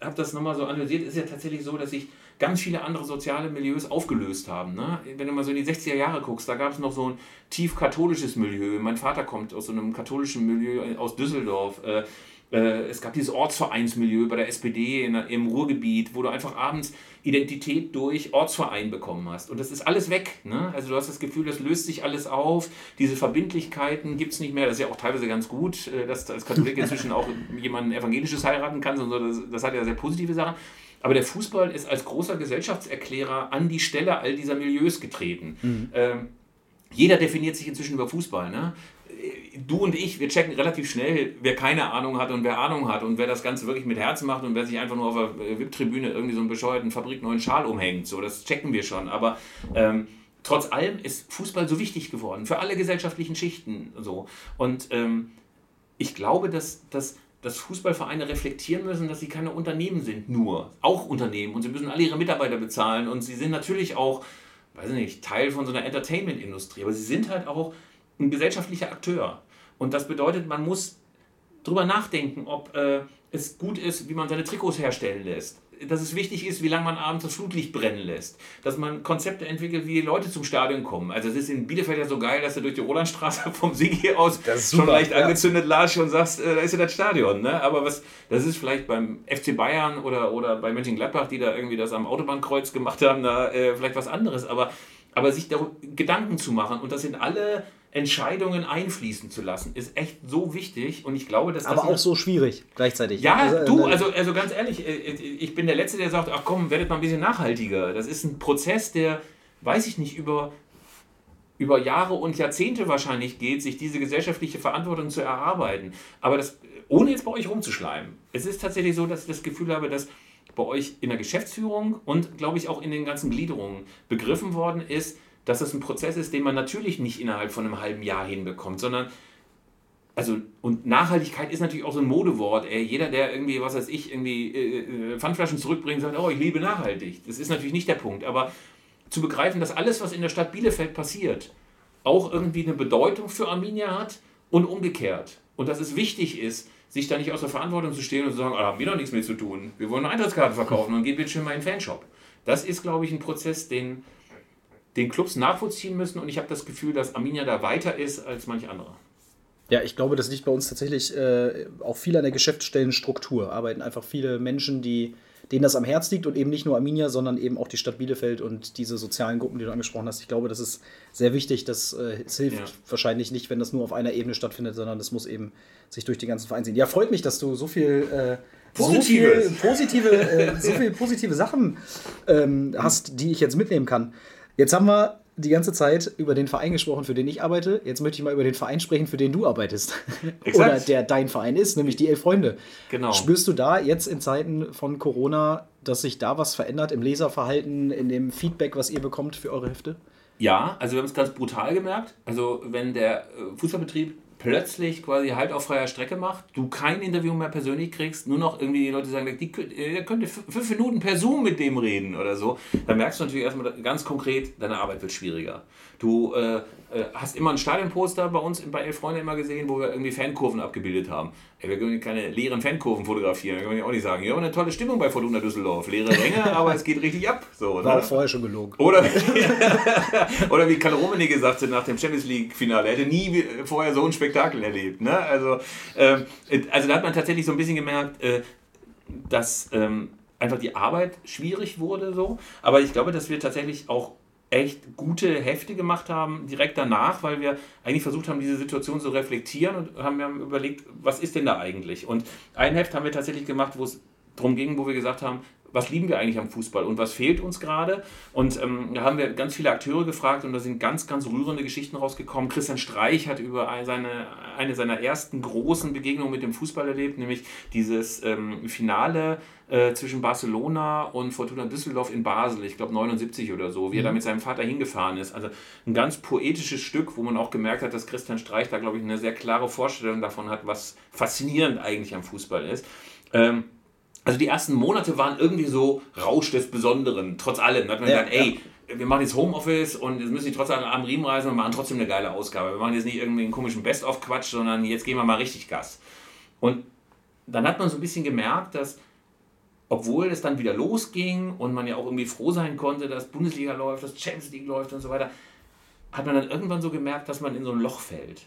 habe das nochmal so analysiert, ist ja tatsächlich so, dass sich ganz viele andere soziale Milieus aufgelöst haben. Ne? Wenn du mal so in die 60er Jahre guckst, da gab es noch so ein tief katholisches Milieu. Mein Vater kommt aus so einem katholischen Milieu aus Düsseldorf. Äh, es gab dieses Ortsvereinsmilieu bei der SPD in, im Ruhrgebiet, wo du einfach abends Identität durch Ortsverein bekommen hast. Und das ist alles weg. Ne? Also du hast das Gefühl, das löst sich alles auf. Diese Verbindlichkeiten gibt es nicht mehr. Das ist ja auch teilweise ganz gut, äh, dass als Katholik [laughs] inzwischen auch jemanden Evangelisches heiraten so. das, das hat ja sehr positive Sachen. Aber der Fußball ist als großer Gesellschaftserklärer an die Stelle all dieser Milieus getreten. Mhm. Ähm, jeder definiert sich inzwischen über Fußball. Ne? Du und ich, wir checken relativ schnell, wer keine Ahnung hat und wer Ahnung hat und wer das Ganze wirklich mit Herzen macht und wer sich einfach nur auf der VIP-Tribüne irgendwie so einen bescheuerten fabrikneuen Schal umhängt. So, das checken wir schon. Aber ähm, trotz allem ist Fußball so wichtig geworden für alle gesellschaftlichen Schichten. So. Und ähm, ich glaube, dass, dass, dass Fußballvereine reflektieren müssen, dass sie keine Unternehmen sind, nur. Auch Unternehmen. Und sie müssen alle ihre Mitarbeiter bezahlen. Und sie sind natürlich auch, weiß nicht, Teil von so einer Entertainment-Industrie. Aber sie sind halt auch ein gesellschaftlicher Akteur. Und das bedeutet, man muss drüber nachdenken, ob äh, es gut ist, wie man seine Trikots herstellen lässt dass es wichtig ist, wie lange man abends das Flutlicht brennen lässt. Dass man Konzepte entwickelt, wie Leute zum Stadion kommen. Also es ist in Bielefeld ja so geil, dass du durch die Rolandstraße [laughs] vom Sigi aus schon leicht ja. angezündet lasst und sagst, äh, da ist ja das Stadion. Ne? Aber was, das ist vielleicht beim FC Bayern oder, oder bei Mönchengladbach, die da irgendwie das am Autobahnkreuz gemacht haben, da äh, vielleicht was anderes. Aber, aber sich da Gedanken zu machen und das sind alle Entscheidungen einfließen zu lassen, ist echt so wichtig und ich glaube, dass das. Aber auch so schwierig gleichzeitig. Ja, also, du, äh, also, also ganz ehrlich, äh, äh, ich bin der Letzte, der sagt, ach komm, werdet mal ein bisschen nachhaltiger. Das ist ein Prozess, der, weiß ich nicht, über, über Jahre und Jahrzehnte wahrscheinlich geht, sich diese gesellschaftliche Verantwortung zu erarbeiten. Aber das, ohne jetzt bei euch rumzuschleimen. Es ist tatsächlich so, dass ich das Gefühl habe, dass bei euch in der Geschäftsführung und, glaube ich, auch in den ganzen Gliederungen begriffen worden ist, dass das ein Prozess ist, den man natürlich nicht innerhalb von einem halben Jahr hinbekommt, sondern also und Nachhaltigkeit ist natürlich auch so ein Modewort. Ey. Jeder, der irgendwie, was weiß ich, irgendwie äh, äh, Pfandflaschen zurückbringt, sagt, oh, ich liebe nachhaltig. Das ist natürlich nicht der Punkt. Aber zu begreifen, dass alles, was in der Stadt Bielefeld passiert, auch irgendwie eine Bedeutung für Arminia hat und umgekehrt. Und dass es wichtig ist, sich da nicht aus der Verantwortung zu stehen und zu sagen, ah, haben wir doch nichts mehr zu tun. Wir wollen eine Eintrittskarte verkaufen und gehen bitte schön mal in den Fanshop. Das ist, glaube ich, ein Prozess, den den Clubs nachvollziehen müssen und ich habe das Gefühl, dass Arminia da weiter ist als manch andere. Ja, ich glaube, das liegt bei uns tatsächlich äh, auch viel an der Geschäftsstellenstruktur. Arbeiten einfach viele Menschen, die, denen das am Herz liegt und eben nicht nur Arminia, sondern eben auch die Stadt Bielefeld und diese sozialen Gruppen, die du angesprochen hast. Ich glaube, das ist sehr wichtig. Das, äh, es hilft ja. wahrscheinlich nicht, wenn das nur auf einer Ebene stattfindet, sondern das muss eben sich durch die ganzen Vereine ziehen. Ja, freut mich, dass du so viel. Äh, so viel positive, äh, so viel positive Sachen ähm, hast, die ich jetzt mitnehmen kann. Jetzt haben wir die ganze Zeit über den Verein gesprochen, für den ich arbeite. Jetzt möchte ich mal über den Verein sprechen, für den du arbeitest. [laughs] Oder der dein Verein ist, nämlich die Elf Freunde. Genau. Spürst du da jetzt in Zeiten von Corona, dass sich da was verändert im Leserverhalten, in dem Feedback, was ihr bekommt für eure Hefte? Ja, also wir haben es ganz brutal gemerkt. Also wenn der äh, Fußballbetrieb plötzlich quasi halt auf freier Strecke macht, du kein Interview mehr persönlich kriegst, nur noch irgendwie die Leute sagen, die, ihr könnt fünf Minuten per Zoom mit dem reden oder so, dann merkst du natürlich erstmal ganz konkret, deine Arbeit wird schwieriger. Du äh, äh, hast immer ein Stadionposter bei uns bei Elf Freunde immer gesehen, wo wir irgendwie Fankurven abgebildet haben. Ey, wir können keine leeren Fankurven fotografieren, wir können ja auch nicht sagen, ja, aber eine tolle Stimmung bei Fortuna Düsseldorf, leere Ränge, [laughs] aber es geht richtig ab. So, War ne? auch vorher schon gelogen. Oder, [laughs] oder wie Karl Romani gesagt hat nach dem Champions League-Finale, er hätte nie vorher so ein Spektakel erlebt. Ne? Also, ähm, also da hat man tatsächlich so ein bisschen gemerkt, äh, dass ähm, einfach die Arbeit schwierig wurde so. Aber ich glaube, dass wir tatsächlich auch echt gute Hefte gemacht haben, direkt danach, weil wir eigentlich versucht haben, diese Situation zu reflektieren und haben, überlegt, was ist denn da eigentlich? Und ein Heft haben wir tatsächlich gemacht, wo es darum ging, wo wir gesagt haben, was lieben wir eigentlich am Fußball und was fehlt uns gerade? Und ähm, da haben wir ganz viele Akteure gefragt und da sind ganz, ganz rührende Geschichten rausgekommen. Christian Streich hat über seine, eine seiner ersten großen Begegnungen mit dem Fußball erlebt, nämlich dieses ähm, Finale äh, zwischen Barcelona und Fortuna Düsseldorf in Basel, ich glaube 79 oder so, wie er da mhm. mit seinem Vater hingefahren ist. Also ein ganz poetisches Stück, wo man auch gemerkt hat, dass Christian Streich da, glaube ich, eine sehr klare Vorstellung davon hat, was faszinierend eigentlich am Fußball ist. Ähm, also die ersten Monate waren irgendwie so Rausch des Besonderen, trotz allem. Da hat man ja, gesagt, ey, ja. wir machen jetzt Homeoffice und jetzt müssen die trotzdem am Riemen reisen und machen trotzdem eine geile Ausgabe. Wir machen jetzt nicht irgendwie einen komischen Best-of-Quatsch, sondern jetzt gehen wir mal richtig Gas. Und dann hat man so ein bisschen gemerkt, dass obwohl es dann wieder losging und man ja auch irgendwie froh sein konnte, dass Bundesliga läuft, dass Champions League läuft und so weiter, hat man dann irgendwann so gemerkt, dass man in so ein Loch fällt.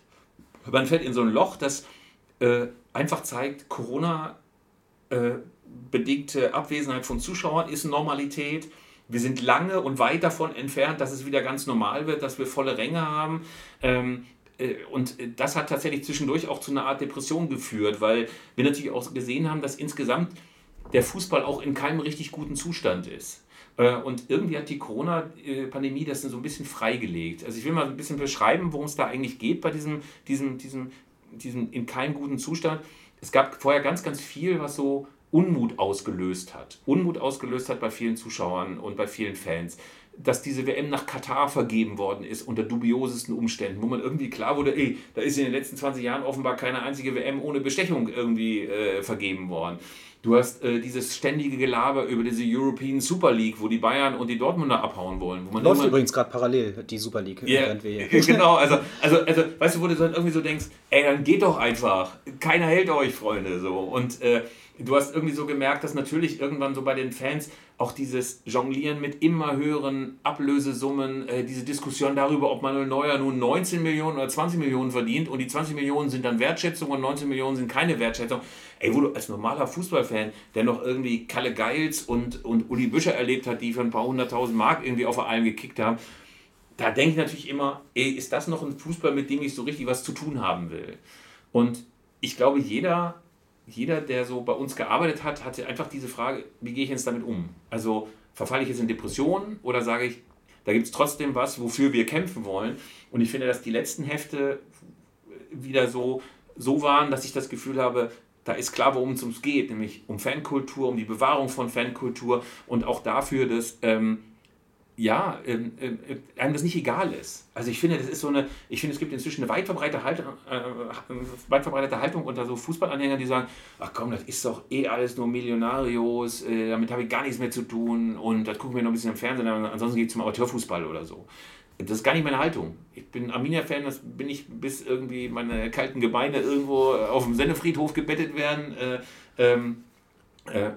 Man fällt in so ein Loch, das äh, einfach zeigt, Corona äh, bedingte Abwesenheit von Zuschauern ist Normalität. Wir sind lange und weit davon entfernt, dass es wieder ganz normal wird, dass wir volle Ränge haben. Ähm, äh, und das hat tatsächlich zwischendurch auch zu einer Art Depression geführt, weil wir natürlich auch gesehen haben, dass insgesamt der Fußball auch in keinem richtig guten Zustand ist. Äh, und irgendwie hat die Corona-Pandemie das so ein bisschen freigelegt. Also ich will mal ein bisschen beschreiben, worum es da eigentlich geht bei diesem, diesem, diesem, diesem in keinem guten Zustand. Es gab vorher ganz, ganz viel, was so Unmut ausgelöst hat. Unmut ausgelöst hat bei vielen Zuschauern und bei vielen Fans. Dass diese WM nach Katar vergeben worden ist unter dubiosesten Umständen, wo man irgendwie klar wurde, ey, da ist in den letzten 20 Jahren offenbar keine einzige WM ohne Bestechung irgendwie äh, vergeben worden. Du hast äh, dieses ständige Gelaber über diese European Super League, wo die Bayern und die Dortmunder abhauen wollen. Wo man Läuft übrigens gerade parallel, die Super League. Yeah, [laughs] genau, also, also, also, weißt du, wo du dann irgendwie so denkst, ey, dann geht doch einfach. Keiner hält euch, Freunde. So. Und äh, du hast irgendwie so gemerkt, dass natürlich irgendwann so bei den Fans auch dieses Jonglieren mit immer höheren Ablösesummen, äh, diese Diskussion darüber, ob Manuel Neuer nun 19 Millionen oder 20 Millionen verdient und die 20 Millionen sind dann Wertschätzung und 19 Millionen sind keine Wertschätzung. Ey, wo du als normaler Fußballfan, der noch irgendwie Kalle Geils und, und Uli Büscher erlebt hat, die für ein paar hunderttausend Mark irgendwie auf der gekickt haben, da denke ich natürlich immer, ey, ist das noch ein Fußball, mit dem ich so richtig was zu tun haben will? Und ich glaube, jeder jeder, der so bei uns gearbeitet hat, hatte einfach diese Frage, wie gehe ich jetzt damit um? Also verfalle ich jetzt in Depressionen oder sage ich, da gibt es trotzdem was, wofür wir kämpfen wollen? Und ich finde, dass die letzten Hefte wieder so, so waren, dass ich das Gefühl habe, da ist klar, worum es uns geht, nämlich um Fankultur, um die Bewahrung von Fankultur und auch dafür, dass ähm, ja, ähm, äh, einem das nicht egal ist. Also ich finde, das ist so eine, ich finde, es gibt inzwischen eine weit verbreitete Haltung, äh, weit verbreitete Haltung unter so Fußballanhängern, die sagen, ach komm, das ist doch eh alles nur Millionarios, äh, damit habe ich gar nichts mehr zu tun und das gucken wir noch ein bisschen im Fernsehen, ansonsten geht es zum Amateurfußball oder so. Das ist gar nicht meine Haltung. Ich bin Arminia-Fan, das bin ich bis irgendwie meine kalten Gebeine irgendwo auf dem Sennefriedhof gebettet werden. Äh, ähm, äh,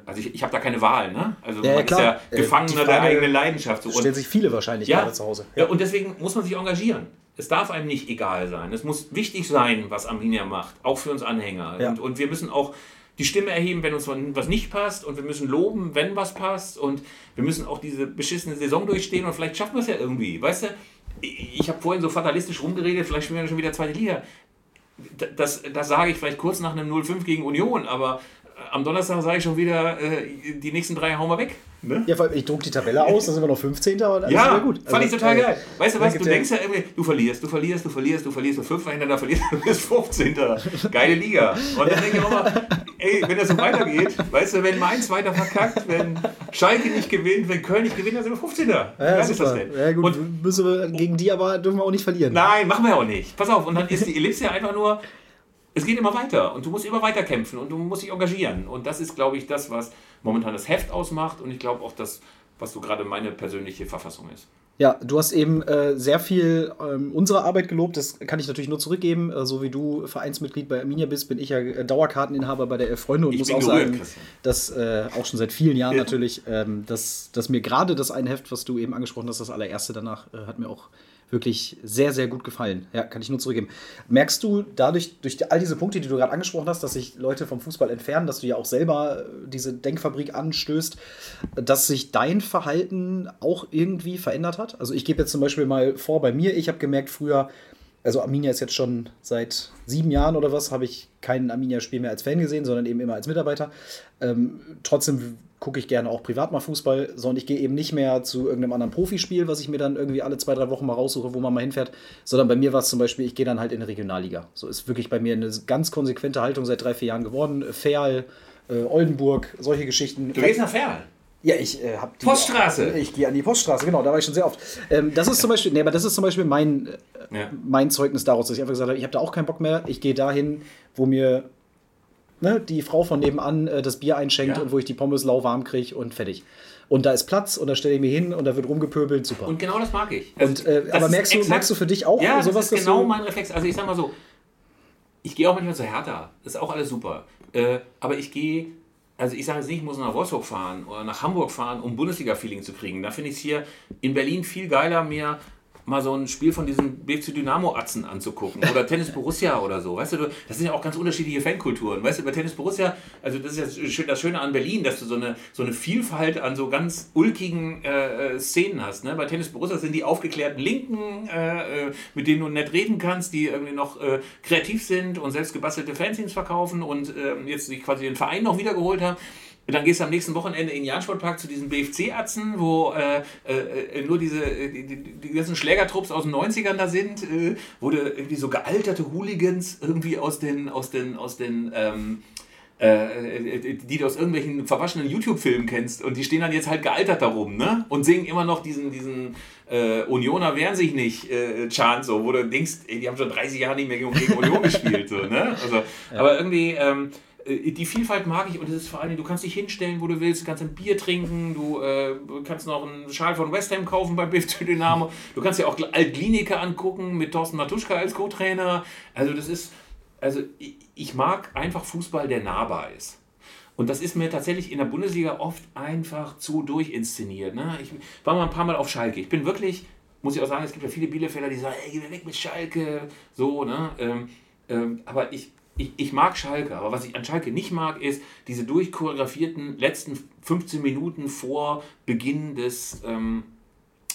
also ich, ich habe da keine Wahl, ne? Also ja, man klar. ist ja äh, Gefangener der eigenen Leidenschaft. So. Stellen sich viele wahrscheinlich ja, gerade zu Hause. Ja. ja, und deswegen muss man sich engagieren. Es darf einem nicht egal sein. Es muss wichtig sein, was Arminia macht, auch für uns Anhänger. Ja. Und, und wir müssen auch die Stimme erheben, wenn uns was nicht passt und wir müssen loben, wenn was passt und wir müssen auch diese beschissene Saison durchstehen und vielleicht schaffen wir es ja irgendwie. Weißt du, ich, ich habe vorhin so fatalistisch rumgeredet, vielleicht spielen wir schon wieder zweite Liga. Das, das sage ich vielleicht kurz nach einem 0-5 gegen Union, aber am Donnerstag sage ich schon wieder, äh, die nächsten drei hauen wir weg. Ne? Ja, ich druck die Tabelle aus, dann sind wir noch 15. Und alles ja, gut. fand also, ich total äh, geil. Weißt du was, du denkst ja irgendwie, du verlierst, du verlierst, du verlierst, du verlierst, und fünfmal hintereinander verlierst, du bist 15. Geile Liga. Und dann denke ich auch mal, ey, wenn das so weitergeht, weißt du, wenn Mainz weiter verkackt, wenn Schalke nicht gewinnt, wenn Köln nicht gewinnt, dann sind wir 15. Ja, Was ist das denn? Ja, gut, und, müssen wir gegen die aber dürfen wir auch nicht verlieren. Nein, machen wir auch nicht. Pass auf, und dann ist die Ellipse einfach nur, es geht immer weiter und du musst immer weiter kämpfen und du musst dich engagieren. Und das ist, glaube ich, das, was momentan das Heft ausmacht und ich glaube auch das, was so gerade meine persönliche Verfassung ist. Ja, du hast eben äh, sehr viel ähm, unserer Arbeit gelobt. Das kann ich natürlich nur zurückgeben. Äh, so wie du Vereinsmitglied bei Arminia bist, bin ich ja äh, Dauerkarteninhaber bei der Elf Freunde und ich muss auch sagen, dass äh, auch schon seit vielen Jahren ja. [laughs] natürlich, ähm, dass, dass mir gerade das eine Heft, was du eben angesprochen hast, das allererste danach, äh, hat mir auch wirklich sehr, sehr gut gefallen. Ja, kann ich nur zurückgeben. Merkst du dadurch, durch all diese Punkte, die du gerade angesprochen hast, dass sich Leute vom Fußball entfernen, dass du ja auch selber äh, diese Denkfabrik anstößt, dass sich dein Verhalten auch irgendwie verändert hat? Also ich gebe jetzt zum Beispiel mal vor bei mir, ich habe gemerkt früher, also Arminia ist jetzt schon seit sieben Jahren oder was, habe ich kein Arminia-Spiel mehr als Fan gesehen, sondern eben immer als Mitarbeiter. Ähm, trotzdem gucke ich gerne auch privat mal Fußball, sondern ich gehe eben nicht mehr zu irgendeinem anderen Profispiel, was ich mir dann irgendwie alle zwei, drei Wochen mal raussuche, wo man mal hinfährt, sondern bei mir war es zum Beispiel, ich gehe dann halt in eine Regionalliga. So ist wirklich bei mir eine ganz konsequente Haltung seit drei, vier Jahren geworden. Ferl, äh, Oldenburg, solche Geschichten. Du gehst nach Ferl? Ja, ich äh, habe die. Poststraße. Ich gehe an die Poststraße, genau, da war ich schon sehr oft. Ähm, das ist zum Beispiel, nee, aber das ist zum Beispiel mein, äh, ja. mein Zeugnis daraus, dass ich einfach gesagt habe, ich habe da auch keinen Bock mehr. Ich gehe dahin, wo mir ne, die Frau von nebenan äh, das Bier einschenkt ja. und wo ich die Pommes lauwarm kriege und fertig. Und da ist Platz und da stelle ich mich hin und da wird rumgepöbelt, super. Und genau das mag ich. Und, äh, aber merkst du, merkst du für dich auch ja, sowas? Das ist genau mein Reflex. Also ich sag mal so, ich gehe auch manchmal zu Hertha. Das ist auch alles super. Äh, aber ich gehe also ich sage jetzt nicht, ich muss nach Wolfsburg fahren oder nach Hamburg fahren, um Bundesliga-Feeling zu kriegen. Da finde ich es hier in Berlin viel geiler, mir mal so ein Spiel von diesen BFC Dynamo-Atzen anzugucken. Oder Tennis Borussia oder so. Weißt du, das sind ja auch ganz unterschiedliche Fankulturen. Weißt du, bei Tennis Borussia, also das ist ja das Schöne an Berlin, dass du so eine, so eine Vielfalt an so ganz ulkigen äh, äh, Szenen hast. Ne? Bei Tennis Borussia sind die aufgeklärten Linken, äh, äh, mit denen du nett reden kannst, die irgendwie noch äh, kreativ sind und selbst gebastelte Fanzines verkaufen und ähm, jetzt sich quasi den Verein noch wiedergeholt haben. Dann gehst du am nächsten Wochenende in den Jansportpark zu diesen BFC-Atzen, wo äh, äh, nur diese die, die, die, ganzen Schlägertrupps aus den 90ern da sind, äh, wo du irgendwie so gealterte Hooligans irgendwie aus den, aus den, aus den ähm, äh, die du aus irgendwelchen verwaschenen YouTube-Filmen kennst und die stehen dann jetzt halt gealtert darum, ne? Und singen immer noch diesen, diesen äh, Unioner wehren sich nicht äh, Chant, so, wo du denkst, ey, die haben schon 30 Jahre nicht mehr gegen, Union gespielt, so, ne? Also, [laughs] ja. Aber irgendwie, ähm, äh, die Vielfalt mag ich und es ist vor allem, du kannst dich hinstellen, wo du willst, du kannst ein Bier trinken, du äh, kannst noch einen Schal von West Ham kaufen bei BFC Dynamo, du kannst dir auch Altkliniker angucken mit Thorsten Matuschka als Co-Trainer. Also das ist, also ich, ich mag einfach Fußball, der nahbar ist. Und das ist mir tatsächlich in der Bundesliga oft einfach zu durchinszeniert. Ne? Ich war mal ein paar Mal auf Schalke. Ich bin wirklich, muss ich auch sagen, es gibt ja viele Bielefelder, die sagen, ey, geh weg mit Schalke. So, ne? Ähm, ähm, aber ich, ich, ich mag Schalke, aber was ich an Schalke nicht mag, ist diese durchchoreografierten letzten 15 Minuten vor Beginn des, ähm,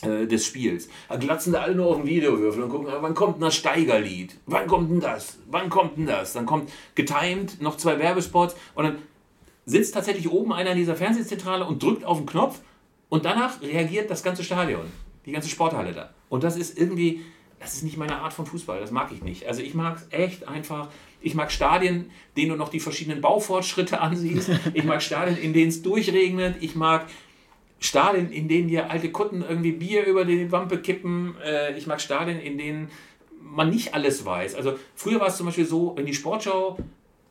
äh, des Spiels. Da glatzen da alle nur auf den Videowürfel und gucken, wann kommt denn das Steigerlied? Wann kommt denn das? Wann kommt denn das? Dann kommt getimed noch zwei Werbespots und dann sitzt tatsächlich oben einer in dieser Fernsehzentrale und drückt auf den Knopf und danach reagiert das ganze Stadion, die ganze Sporthalle da. Und das ist irgendwie, das ist nicht meine Art von Fußball, das mag ich nicht. Also ich mag es echt einfach ich mag Stadien, denen du noch die verschiedenen Baufortschritte ansiehst. Ich mag Stadien, in denen es durchregnet. Ich mag Stadien, in denen dir alte Kutten irgendwie Bier über die Wampe kippen. Äh, ich mag Stadien, in denen man nicht alles weiß. Also früher war es zum Beispiel so, wenn die Sportschau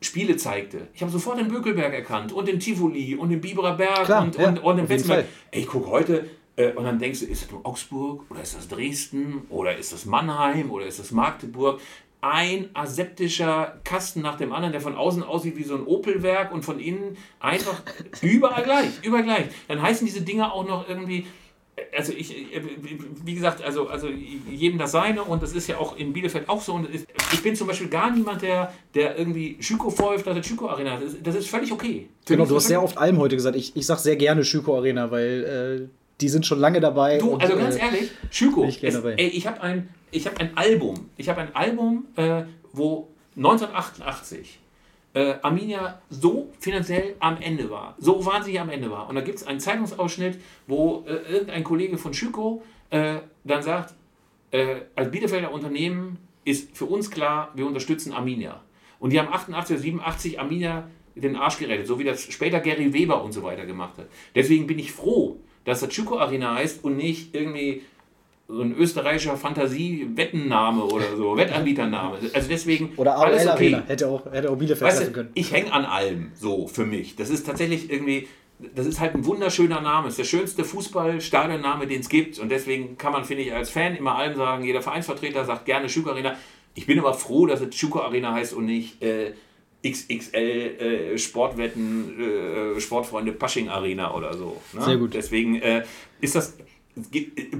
Spiele zeigte. Ich habe sofort den Bökelberg erkannt und den Tivoli und den Biberer Berg Klar, und, ja, und, und den Betzenberg. Ich gucke heute äh, und dann denkst du, ist das nur Augsburg oder ist das Dresden oder ist das Mannheim oder ist das Magdeburg? Ein aseptischer Kasten nach dem anderen, der von außen aussieht wie so ein Opelwerk und von innen einfach [laughs] überall gleich, überall gleich. Dann heißen diese Dinger auch noch irgendwie, also ich, wie gesagt, also, also jedem das seine und das ist ja auch in Bielefeld auch so. Und ist, ich bin zum Beispiel gar niemand, der, der irgendwie Schüko folgt oder Schüko Arena. Das, das ist völlig okay. Genau, du hast sehr oft Alm heute gesagt. Ich, ich sag sehr gerne Schüko Arena, weil äh, die sind schon lange dabei. Du, und, also ganz äh, ehrlich, Schüko, ich, ey, ich habe ein, hab ein Album, ich habe ein Album, äh, wo 1988 äh, Arminia so finanziell am Ende war, so wahnsinnig am Ende war. Und da gibt es einen Zeitungsausschnitt, wo äh, irgendein Kollege von Schüko äh, dann sagt, äh, als Bielefelder Unternehmen ist für uns klar, wir unterstützen Arminia. Und die haben 88 oder 87 Arminia den Arsch gerettet, so wie das später Gary Weber und so weiter gemacht hat. Deswegen bin ich froh, dass das Chuko Arena heißt und nicht irgendwie so ein österreichischer Fantasie-Wettenname oder so, [laughs] Wettanbietername. Also deswegen oder AOL alles okay. Arena. Hätte auch, hätte auch Bielefeld weißt du, können. Ich hänge an allem, so für mich. Das ist tatsächlich irgendwie, das ist halt ein wunderschöner Name. Es ist der schönste Fußballstadionname, den es gibt. Und deswegen kann man, finde ich, als Fan immer allem sagen, jeder Vereinsvertreter sagt gerne Chuko Arena. Ich bin aber froh, dass es Chuko Arena heißt und nicht äh, XXL äh, Sportwetten, äh, Sportfreunde Pasching Arena oder so. Ne? Sehr gut. Deswegen äh, ist das,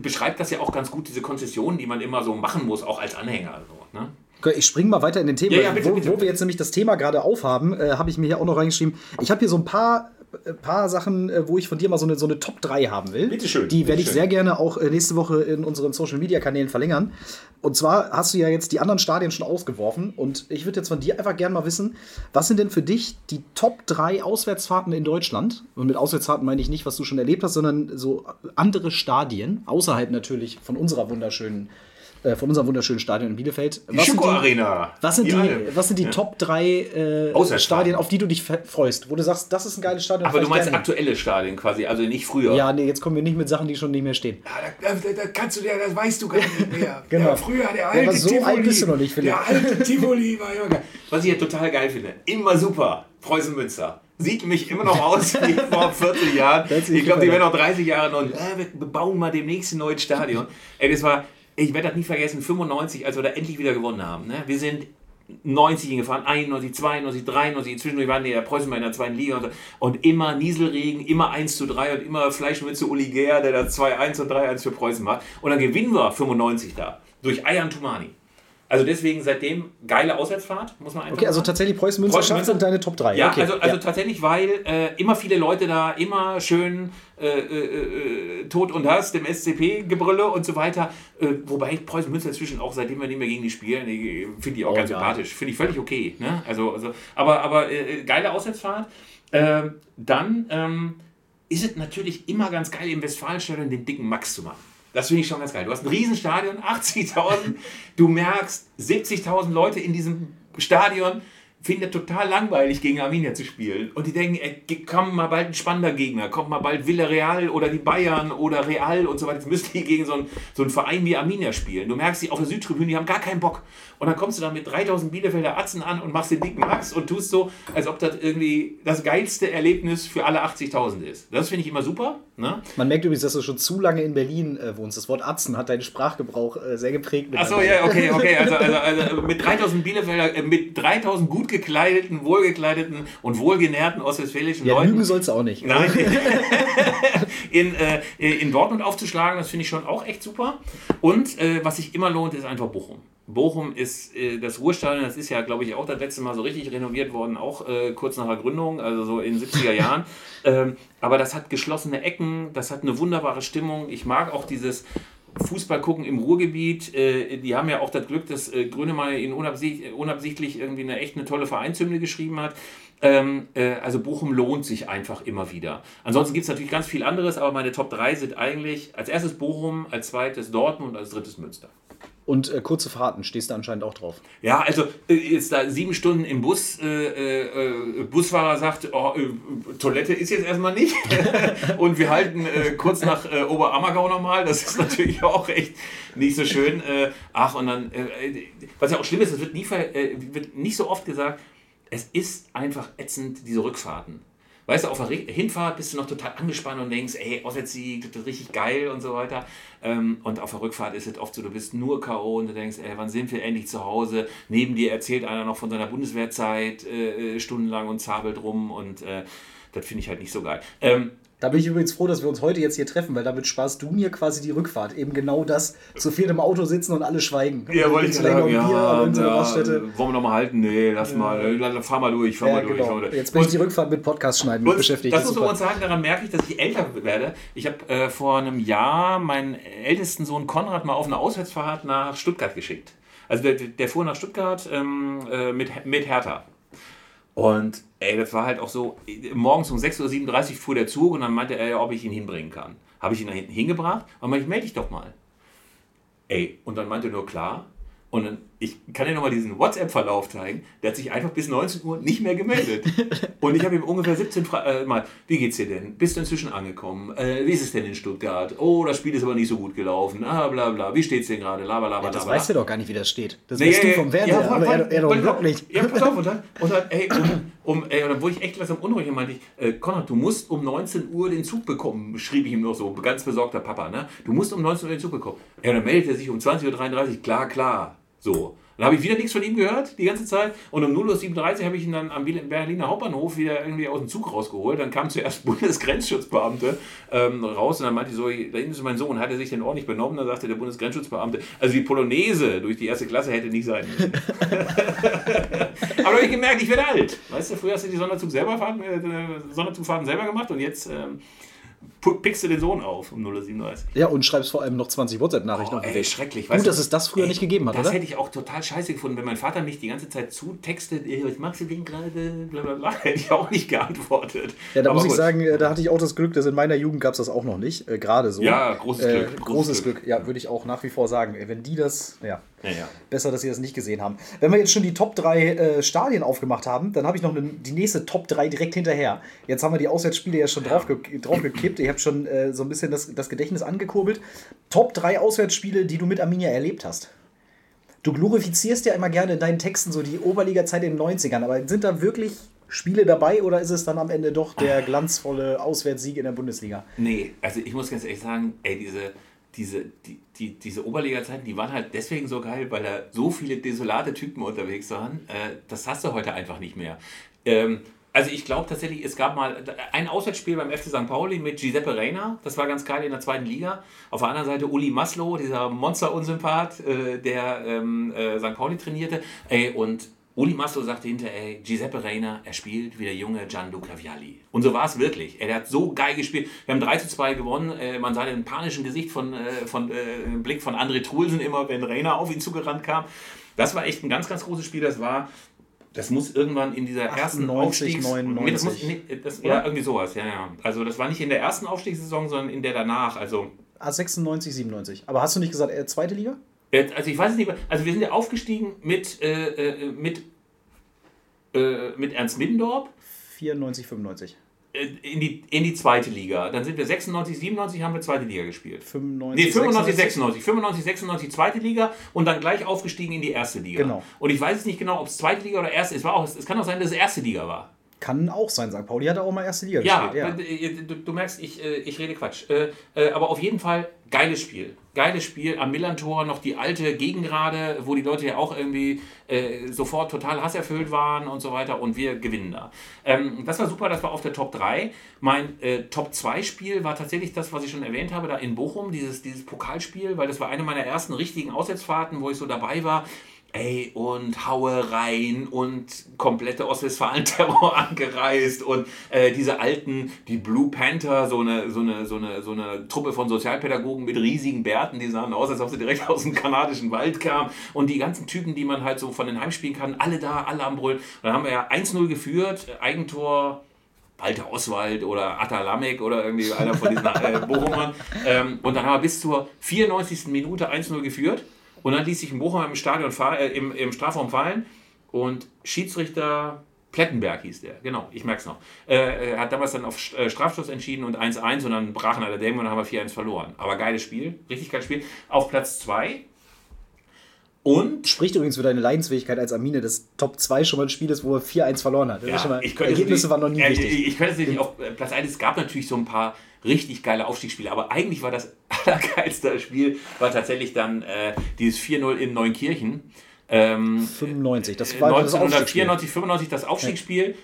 beschreibt das ja auch ganz gut diese Konzessionen, die man immer so machen muss, auch als Anhänger. So, ne? Ich springe mal weiter in den Themen. Ja, ja, bitte, wo, bitte. wo, wir jetzt nämlich das Thema gerade aufhaben, äh, habe ich mir hier auch noch reingeschrieben. Ich habe hier so ein paar paar Sachen, äh, wo ich von dir mal so eine, so eine Top 3 haben will. Bitte schön. Die werde ich sehr gerne auch äh, nächste Woche in unseren Social Media Kanälen verlängern. Und zwar hast du ja jetzt die anderen Stadien schon ausgeworfen. Und ich würde jetzt von dir einfach gerne mal wissen, was sind denn für dich die Top 3 Auswärtsfahrten in Deutschland? Und mit Auswärtsfahrten meine ich nicht, was du schon erlebt hast, sondern so andere Stadien, außerhalb natürlich von unserer wunderschönen äh, von unserem wunderschönen Stadion in Bielefeld. Die Schoko Arena. Was sind die, was sind die ja. Top 3 äh, Stadien, auf die du dich freust? Wo du sagst, das ist ein geiles Stadion. Aber du meinst aktuelle Stadien quasi, also nicht früher. Ja, nee, jetzt kommen wir nicht mit Sachen, die schon nicht mehr stehen. Ja, da, da, da kannst du ja, das weißt du gar nicht mehr. [laughs] genau. Ja, früher der alte ja, so Tivoli. alt bist du noch nicht, Philipp. Der alte Tivoli war ja geil. Was ich ja total geil finde, immer super, Preußen Münster sieht mich immer noch aus [laughs] wie vor 40 Jahren. Ich glaube, die werden noch 30 Jahre noch. Äh, wir bauen mal demnächst ein neues Stadion. Ey, das war, ich werde das nie vergessen, 95, als wir da endlich wieder gewonnen haben. Ne? Wir sind 90 hingefahren, 91, 92, 93, zwischendurch waren die ja Preußen in der zweiten Liga und, so. und immer Nieselregen, immer 1 zu 3 und immer Fleischmütze Uli Gehr, der da 2-1 und 3-1 für Preußen macht. Und dann gewinnen wir 95 da durch Ayan Tumani. Also deswegen seitdem geile Auswärtsfahrt, muss man einfach Okay, also tatsächlich Preußen Münster Preußen sind deine Top 3. Ja, okay. also, also ja. tatsächlich, weil äh, immer viele Leute da, immer schön äh, äh, äh Tod und Hass, dem SCP-Gebrülle und so weiter. Äh, wobei Preußen Münster inzwischen auch, seitdem wir nicht mehr gegen die spielen, finde ich auch oh, ganz ja. sympathisch. Finde ich völlig okay. Ne? Also, also, aber aber äh, geile Auswärtsfahrt. Ähm, dann ähm, ist es natürlich immer ganz geil, im Westfalenstadion den dicken Max zu machen. Das finde ich schon ganz geil. Du hast ein Riesenstadion, [laughs] 80.000, du merkst 70.000 Leute in diesem Stadion findet total langweilig, gegen Arminia zu spielen. Und die denken, ey, kommt mal bald ein spannender Gegner, kommt mal bald Villarreal oder die Bayern oder Real und so weiter. Jetzt müssen die gegen so einen, so einen Verein wie Arminia spielen. Du merkst, die auf der Südtribüne, die haben gar keinen Bock. Und dann kommst du da mit 3000 Bielefelder Atzen an und machst den dicken Max und tust so, als ob das irgendwie das geilste Erlebnis für alle 80.000 ist. Das finde ich immer super. Ne? Man merkt übrigens, dass du schon zu lange in Berlin äh, wohnst. Das Wort Atzen hat deinen Sprachgebrauch äh, sehr geprägt. Achso, ja, okay, okay. Also, also, [laughs] also mit 3000 Bielefelder, äh, mit 3000 gut gekleideten, wohlgekleideten und wohlgenährten ostwestfälischen ja, Leuten. Lügen sollst du auch nicht. Nein. [laughs] [laughs] in, äh, in Dortmund aufzuschlagen, das finde ich schon auch echt super. Und äh, was sich immer lohnt, ist einfach Bochum. Bochum ist äh, das Ruhestadion, das ist ja, glaube ich, auch das letzte Mal so richtig renoviert worden, auch äh, kurz nach der Gründung, also so in den 70er Jahren. [laughs] Ähm, aber das hat geschlossene Ecken, das hat eine wunderbare Stimmung. Ich mag auch dieses Fußball gucken im Ruhrgebiet. Äh, die haben ja auch das Glück, dass äh, Grönemeyer ihnen unabsicht, unabsichtlich irgendwie eine echt eine tolle Vereinshymne geschrieben hat. Ähm, äh, also Bochum lohnt sich einfach immer wieder. Ansonsten gibt es natürlich ganz viel anderes, aber meine Top 3 sind eigentlich als erstes Bochum, als zweites Dortmund und als drittes Münster. Und äh, kurze Fahrten stehst du anscheinend auch drauf. Ja, also äh, jetzt da sieben Stunden im Bus, äh, äh Busfahrer sagt, oh, äh, Toilette ist jetzt erstmal nicht. [laughs] und wir halten äh, kurz nach Oberammergau nochmal. Das ist natürlich [laughs] auch echt nicht so schön. ach, und dann, was ja auch schlimm ist, es wird, nie, wird nicht so oft gesagt, es ist einfach ätzend, diese Rückfahrten. Weißt du, auf der Hinfahrt bist du noch total angespannt und denkst, ey, Auswärtssieg, das ist richtig geil und so weiter. Ähm, und auf der Rückfahrt ist es oft so, du bist nur K.O. und du denkst, ey, wann sind wir endlich zu Hause? Neben dir erzählt einer noch von seiner Bundeswehrzeit äh, äh stundenlang und zabelt rum und äh, das finde ich halt nicht so geil. Ähm, da bin ich übrigens froh, dass wir uns heute jetzt hier treffen, weil damit sparst du mir quasi die Rückfahrt. Eben genau das, zu viel im Auto sitzen und alle schweigen. Ja, wollte ich sagen, ja, ja, Wollen wir noch mal halten? Nee, lass ja. mal, fahr mal durch, fahr ja, mal durch. Genau. Jetzt bin und, ich die Rückfahrt mit Podcast schneiden mit beschäftigt. Das, das muss man uns sagen, daran merke ich, dass ich älter werde. Ich habe äh, vor einem Jahr meinen ältesten Sohn Konrad mal auf eine Auswärtsfahrt nach Stuttgart geschickt. Also der, der fuhr nach Stuttgart ähm, äh, mit, mit Hertha. Und ey, das war halt auch so, morgens um 6.37 Uhr fuhr der Zug und dann meinte er, ob ich ihn hinbringen kann. Habe ich ihn da hinten hingebracht und meinte, melde dich doch mal. Ey, und dann meinte er nur klar. Und dann ich kann dir nochmal diesen WhatsApp-Verlauf zeigen. Der hat sich einfach bis 19 Uhr nicht mehr gemeldet. Und ich habe ihm ungefähr 17 Fragen. Äh, mal, wie geht's dir denn? Bist du inzwischen angekommen? Äh, wie ist es denn in Stuttgart? Oh, das Spiel ist aber nicht so gut gelaufen. Ah, bla bla. Wie steht's denn gerade? Laber, laber, ja, das weißt du doch gar nicht, wie das steht. Das nee, weißt du vom Fernseher, ja, aber er, er doch nicht. Ja, pass auf. Und dann, und dann, ey, um, um, ey, und dann wurde ich echt langsam unruhig und meinte ich, äh, Konrad, du musst um 19 Uhr den Zug bekommen, schrieb ich ihm noch so, ganz besorgter Papa, ne? Du musst um 19 Uhr den Zug bekommen. Ja, und dann meldet er sich um 20.33 Uhr, klar, klar. So. Dann habe ich wieder nichts von ihm gehört, die ganze Zeit. Und um 0.37 Uhr habe ich ihn dann am Berliner Hauptbahnhof wieder irgendwie aus dem Zug rausgeholt. Dann kam zuerst [laughs] Bundesgrenzschutzbeamte ähm, raus und dann meinte ich so, da hinten ist mein Sohn, hat er sich denn ordentlich benommen? Dann sagte der Bundesgrenzschutzbeamte, also die Polonaise durch die erste Klasse hätte nicht sein müssen. [laughs] Aber da habe ich gemerkt, ich werde alt. Weißt du, früher hast du die Sonderzug selber fahren, äh, Sonderzugfahrten selber gemacht und jetzt... Ähm, pickst du den Sohn auf um 0.37 Uhr. Ja, und schreibst vor allem noch 20 WhatsApp-Nachrichten. Oh, ey, schrecklich. Gut, dass es das früher ey, nicht gegeben hat, das oder? Das hätte ich auch total scheiße gefunden, wenn mein Vater mich die ganze Zeit zutextet, was magst du denn gerade, blablabla, [laughs] hätte ich auch nicht geantwortet. Ja, da Aber muss gut. ich sagen, äh, da hatte ich auch das Glück, dass in meiner Jugend gab es das auch noch nicht, äh, gerade so. Ja, großes Glück. Äh, großes, großes Glück. Glück. ja, würde ich auch nach wie vor sagen. Wenn die das, ja. Ja, ja. Besser, dass sie das nicht gesehen haben. Wenn wir jetzt schon die Top 3 äh, Stadien aufgemacht haben, dann habe ich noch eine, die nächste Top 3 direkt hinterher. Jetzt haben wir die Auswärtsspiele ja schon ja. Drauf, drauf gekippt. Habe schon äh, so ein bisschen das, das Gedächtnis angekurbelt. Top 3 Auswärtsspiele, die du mit Arminia erlebt hast. Du glorifizierst ja immer gerne in deinen Texten so die Oberliga-Zeit in den 90ern, aber sind da wirklich Spiele dabei oder ist es dann am Ende doch der glanzvolle Auswärtssieg in der Bundesliga? Nee, also ich muss ganz ehrlich sagen, ey, diese diese, die, die, diese Oberliga-Zeiten, die waren halt deswegen so geil, weil da so viele desolate Typen unterwegs waren. Äh, das hast du heute einfach nicht mehr. Ähm, Also ich glaube tatsächlich, es gab mal ein Auswärtsspiel beim FC St. Pauli mit Giuseppe Reina. Das war ganz geil in der zweiten Liga. Auf der anderen Seite Uli Maslow, dieser Monster-Unsympath, äh, der ähm, äh, St. Pauli trainierte. Und Uli Maslow sagte hinterher, Giuseppe Reina, er spielt wie der junge Gianluca Vialli. Und so war es wirklich. Er hat so geil gespielt. Wir haben 3 zu 2 gewonnen. Äh, man sah den panischen Gesicht von, von Blick von André Trulsen immer, wenn Reina auf ihn zugerannt kam. Das war echt ein ganz, ganz großes Spiel. Das war das muss irgendwann in dieser 98, ersten Aufstiegs... 99. Das muss, nee, das, irgendwie sowas, ja, ja. Also das war nicht in der ersten Aufstiegssaison, sondern in der danach. Also ah, 96, 97. Aber hast du nicht gesagt, äh, zweite Liga? Also ich weiß es nicht, also wir sind ja aufgestiegen mit, äh, äh, mit, äh, mit Ernst Middendorf. 94, 95. Äh, in die, in die zweite Liga. Dann sind wir 96, 97 haben wir zweite Liga gespielt. 95, nee, 95, 96. 95, 96 zweite Liga und dann gleich aufgestiegen in die erste Liga. Genau. Und ich weiß jetzt nicht genau, ob es zweite Liga oder erste ist. War auch, es kann auch sein, dass es erste Liga war. Kann auch sein. St. Pauli hatte auch mal erste Liga ja, gespielt. Ja, äh, du, du, merkst, ich, äh, ich rede Quatsch. Aber auf jeden Fall geiles Spiel. Geiles Spiel. Am Millantor noch die alte Gegengrade, wo die Leute ja auch irgendwie äh, sofort total hasserfüllt waren und so weiter. Und wir gewinnen da. Ähm, das war super, das war auf der Top 3. Mein äh, Top 2 Spiel war tatsächlich das, was ich schon erwähnt habe, da in Bochum, dieses, dieses Pokalspiel, weil das war eine meiner ersten richtigen Auswärtsfahrten, wo ich so dabei war. Ey, und haue rein und komplette Ostwestfalen-Terror [laughs] angereist und äh, diese alten, die Blue Panther, so eine, so, eine, so, eine, so eine Truppe von Sozialpädagogen mit riesigen Bärten, die sahen aus, als ob sie direkt [laughs] aus dem kanadischen Wald kamen und die ganzen Typen, die man halt so von den Heimspielen kann, alle da, alle am Brüllen. Und dann haben wir ja 1-0 geführt, Eigentor Walter Oswald oder Atta Lamek oder irgendwie einer von diesen äh, Bochumern. [laughs] Ähm, und dann haben wir bis zur 94. Minute 1-0 geführt. Und dann ließ sich ein Bochum im, Stadion, äh, im, im Strafraum fallen und Schiedsrichter Plettenberg hieß der, genau, ich merke es noch. Äh, hat damals dann auf äh, Strafstoß entschieden und 1-1 und dann brachen alle Dämme und dann haben wir 4-1 verloren. Aber geiles Spiel, richtig geiles Spiel. Auf Platz 2 und spricht übrigens für deine Leidensfähigkeit als Amine, dass Top 2 schon mal ein Spiel ist, wo er 4-1 verloren hat. Ja, mal, Ergebnisse waren noch nie wichtig. Ich, ich könnte es nicht auf Platz 1, es gab natürlich so ein paar richtig geile Aufstiegsspiele. Aber eigentlich war das [laughs] allergeilste Spiel, war tatsächlich dann äh, dieses 4-0 in Neunkirchen. Ähm, 95, das war 1994, 95 das Aufstiegsspiel, ja.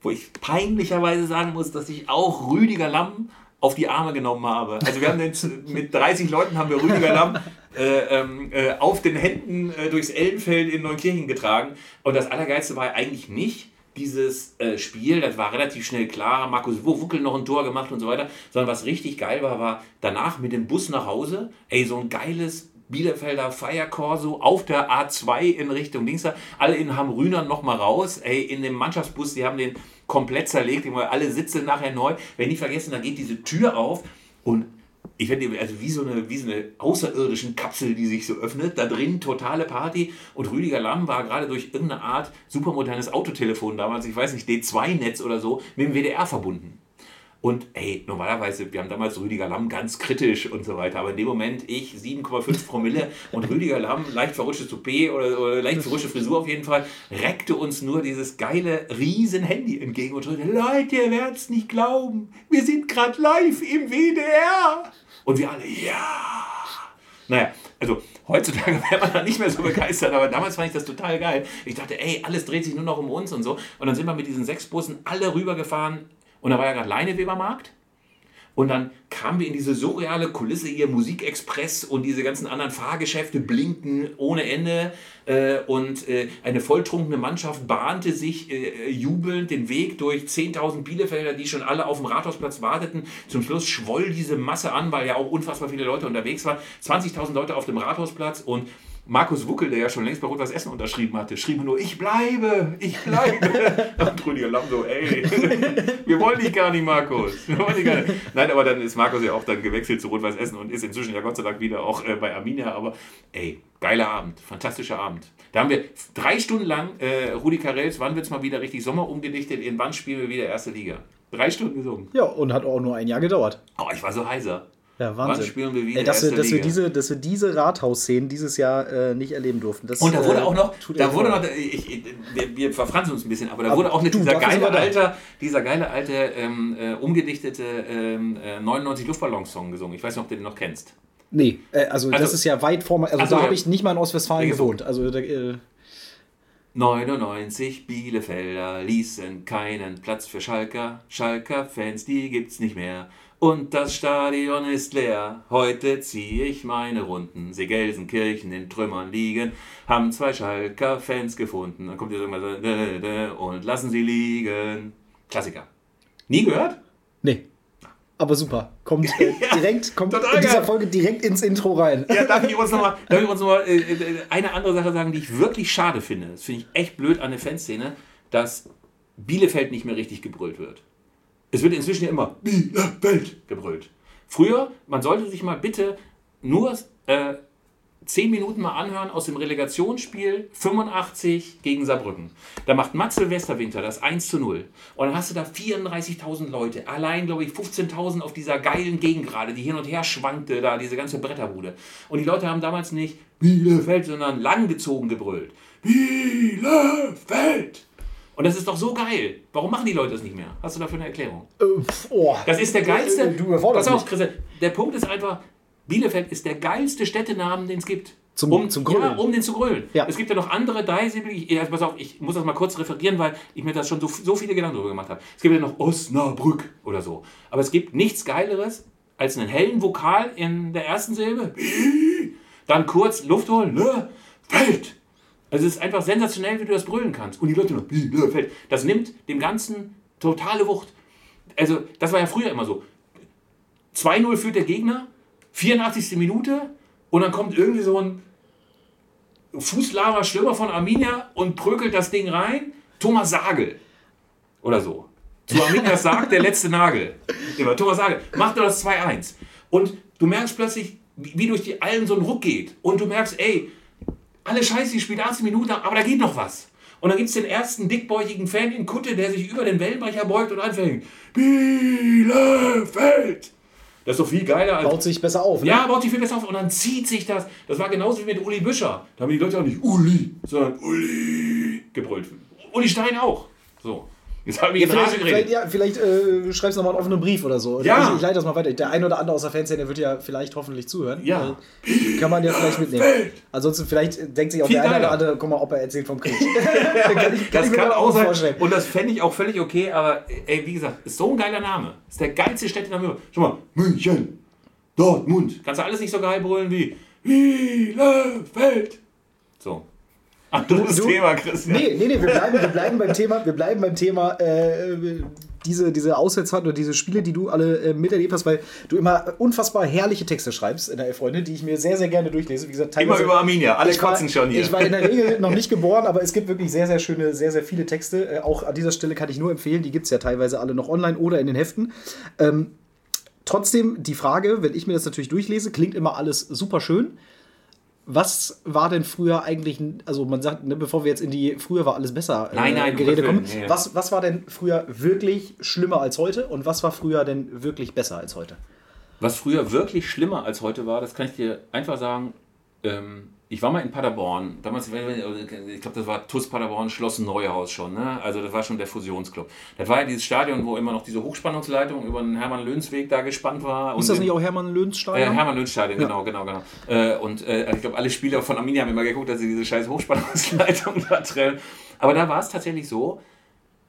wo ich peinlicherweise sagen muss, dass ich auch Rüdiger Lamm auf die Arme genommen habe. Also wir haben den, [laughs] mit 30 Leuten haben wir Rüdiger Lamm äh, ähm, äh, auf den Händen äh, durchs Ellenfeld in Neunkirchen getragen. Und das Allergeilste war eigentlich nicht, dieses äh, Spiel, das war relativ schnell klar, Markus Wuckel noch ein Tor gemacht und so weiter, sondern was richtig geil war, war danach mit dem Bus nach Hause, ey, so ein geiles Bielefelder Feierkorso auf der A2 in Richtung Dingster, alle in Hamrüner nochmal raus, ey, in dem Mannschaftsbus, die haben den komplett zerlegt, alle sitzen nachher neu, wenn nicht vergessen, da geht diese Tür auf und ich finde, also wie so, eine, wie so eine außerirdischen Kapsel, die sich so öffnet, da drin totale Party und Rüdiger Lamm war gerade durch irgendeine Art supermodernes Autotelefon damals, ich weiß nicht, D2-Netz oder so, mit dem WDR verbunden. Und hey, normalerweise, wir haben damals Rüdiger Lamm ganz kritisch und so weiter, aber in dem Moment ich 7,5 Promille und Rüdiger Lamm, leicht verrutschte Toupet oder, oder leicht verrutschte Frisur auf jeden Fall, reckte uns nur dieses geile riesen Handy entgegen und schritt, Leute, ihr werdet es nicht glauben, wir sind gerade live im WDR. Und wir alle, ja. Naja, also heutzutage [laughs] wäre man da nicht mehr so begeistert, aber damals fand ich das total geil. Ich dachte, ey, alles dreht sich nur noch um uns und so. Und dann sind wir mit diesen sechs Bussen alle rübergefahren. Und da war ja gerade Leinewebermarkt. Und dann kamen wir in diese surreale Kulisse hier, Musikexpress und diese ganzen anderen Fahrgeschäfte blinken ohne Ende. Äh, und äh, eine volltrunkene Mannschaft bahnte sich äh, jubelnd den Weg durch 10.000 Bielefelder, die schon alle auf dem Rathausplatz warteten. Zum Schluss schwoll diese Masse an, weil ja auch unfassbar viele Leute unterwegs waren. 20.000 Leute auf dem Rathausplatz und Markus Wuckel, der ja schon längst bei Rot was Essen unterschrieben hatte, schrieb nur, ich bleibe, ich bleibe. [laughs] Und Rüdiger Lamm so, ey, [laughs] wir wollen dich gar nicht, Markus. Wir wollen dich gar nicht. Nein, aber dann ist Markus ja auch dann gewechselt zu Rot-Weiß Essen und ist inzwischen ja Gott sei Dank wieder auch äh, bei Arminia. Aber ey, geiler Abend, fantastischer Abend. Da haben wir drei Stunden lang äh, Rudi Carells, wann wird es mal wieder richtig Sommer umgedichtet, in wann spielen wir wieder erste Liga. Drei Stunden gesungen. Ja, und hat auch nur ein Jahr gedauert. Oh, ich war so heiser. Ja, Wahnsinn. Wann spielen wir wieder Ey, dass, wir, dass, wir diese, dass wir diese Rathaus-Szenen dieses Jahr äh, nicht erleben durften. Das, und da wurde äh, auch noch, da wurde noch ich, ich, wir, wir verfransen uns ein bisschen, aber da aber wurde auch nicht dieser, geile alte, dieser geile alte, ähm, äh, umgedichtete ähm, 99 äh, Luftballons-Song gesungen. Ich weiß nicht, ob du den noch kennst. Nee, äh, also, also, das ist ja weit vor, also, also da habe ich nicht mal in Ostwestfalen gewohnt. Also da, äh, 99 Bielefelder ließen keinen Platz für Schalker. Schalker Fans, die gibt's nicht mehr. Und das Stadion ist leer. Heute ziehe ich meine Runden. See Gelsenkirchen in Trümmern liegen. Haben zwei Schalker Fans gefunden. Dann kommt jetzt irgendwann so und lassen sie liegen. Klassiker. Nie gehört? Nee. Aber super. Kommt [laughs] äh, direkt, kommt in dieser geil. Folge direkt ins Intro rein. Ja, darf ich [laughs] uns nochmal noch äh, äh, eine andere Sache sagen, die ich wirklich schade finde. Das finde ich echt blöd an der Fanszene, dass Bielefeld nicht mehr richtig gebrüllt wird. Es wird inzwischen ja immer Bielefeld gebrüllt. Früher, man sollte sich mal bitte nur äh, zehn Minuten mal anhören aus dem Relegationsspiel 85 gegen Saarbrücken. Da macht Matze Westerwinter das 1 zu 0. Und dann hast du da 34.000 Leute. Allein, glaube ich, 15.000 auf dieser geilen Gegengrade, die hin und her schwankte, da diese ganze Bretterbude. Und die Leute haben damals nicht Bielefeld, sondern langgezogen gebrüllt. Bielefeld! Und das ist doch so geil. Warum machen die Leute das nicht mehr? Hast du dafür eine Erklärung? Äh, oh. Das ist der geilste. Du, du Pass auf, Chris, der Punkt ist einfach, Bielefeld ist der geilste Städtenamen, den es gibt. Zum, um, zum Grölen. Ja, um den zu grölen. Ja. Es gibt ja noch andere dreisibbelig. Also pass auf, ich muss das mal kurz referieren, weil ich mir das schon so, so viele Gedanken darüber gemacht habe. Es gibt ja noch Osnabrück oder so. Aber es gibt nichts Geileres als einen hellen Vokal in der ersten Silbe. Dann kurz Luft holen. Ne? Feld. Also es ist einfach sensationell, wie du das brüllen kannst. Und die Leute Bielefeld. Das nimmt dem Ganzen totale Wucht. Also das war ja früher immer so. 2-0 führt der Gegner 84. Minute und dann kommt irgendwie so ein fußlamer Stürmer von Arminia und prökelt das Ding rein. Thomas Sagel oder so. Zu Arminia sagt der letzte Nagel. Immer Thomas Sagel macht er das 2-1. Und du merkst plötzlich, wie durch die Allen so ein Ruck geht. Und du merkst, ey, alle Scheiße, ich spiele 18 Minuten, aber da geht noch was. Und dann gibt es den ersten dickbäuchigen Fan in Kutte, der sich über den Wellenbrecher beugt und anfängt. Bielefeld! Das ist doch viel geiler als. Baut sich besser auf, ne? Ja, baut sich viel besser auf. Und dann zieht sich das. Das war genauso wie mit Uli Büscher. Da haben die Leute auch nicht Uli, sondern Uli gebrüllt. Uli Stein auch. So. Jetzt habe ich ja, vielleicht, vielleicht, ja, vielleicht äh, schreibst du nochmal einen offenen Brief oder so. Ja. Ich, ich, leite das mal weiter. Der ein oder andere aus der Fanszene wird ja vielleicht hoffentlich zuhören. Ja. Äh, kann man ja vielleicht mitnehmen. Ansonsten vielleicht denkt sich auch Viel der eine oder andere, guck mal, ob er erzählt vom Krieg. [laughs] kann ich, kann das kann auch sein. Vorstellen. Und das fände ich auch völlig okay, aber ey, wie gesagt, ist so ein geiler Name. Ist der geilste Städtename. Schau mal, München, Dortmund. Kannst du alles nicht so geil brüllen wie Bielefeld. So. Anderes du, Thema, Christian. Nee, nee, nee, wir bleiben, wir bleiben beim Thema, wir bleiben beim Thema äh, diese, diese Auswärtsfahrten oder diese Spiele, die du alle äh, miterlebt hast, weil du immer unfassbar herrliche Texte schreibst in der Elf Freunde, die ich mir sehr, sehr gerne durchlese. Wie gesagt, immer über Arminia, alle kotzen schon hier. Ich war in der Regel noch nicht geboren, aber es gibt wirklich sehr, sehr schöne, sehr, sehr viele Texte. Äh, auch an dieser Stelle kann ich nur empfehlen, die gibt es ja teilweise alle noch online oder in den Heften. Ähm, trotzdem die Frage, wenn ich mir das natürlich durchlese, klingt immer alles super schön was war denn früher eigentlich, also man sagt, ne, bevor wir jetzt in die früher war alles besser äh, nein, nein, Gerede kommen, nee, was, was war denn früher wirklich schlimmer als heute und was war früher denn wirklich besser als heute? Was früher wirklich schlimmer als heute war, das kann ich dir einfach sagen, ähm, ich war mal in Paderborn, damals, ich glaube, das war TUS Paderborn, Schloss Neuhaus schon, ne? also das war schon der Fusionsclub. Das war ja dieses Stadion, wo immer noch diese Hochspannungsleitung über den Hermann-Löhns-Weg da gespannt war. Ist das nicht auch Hermann-Löhns-Stadion? Äh, Hermann-Löhns-Stadion, ja. genau, genau, genau. Äh, und äh, ich glaube, alle Spieler von Arminia haben immer geguckt, dass sie diese scheiß Hochspannungsleitung [laughs] da trennen. Aber da war es tatsächlich so,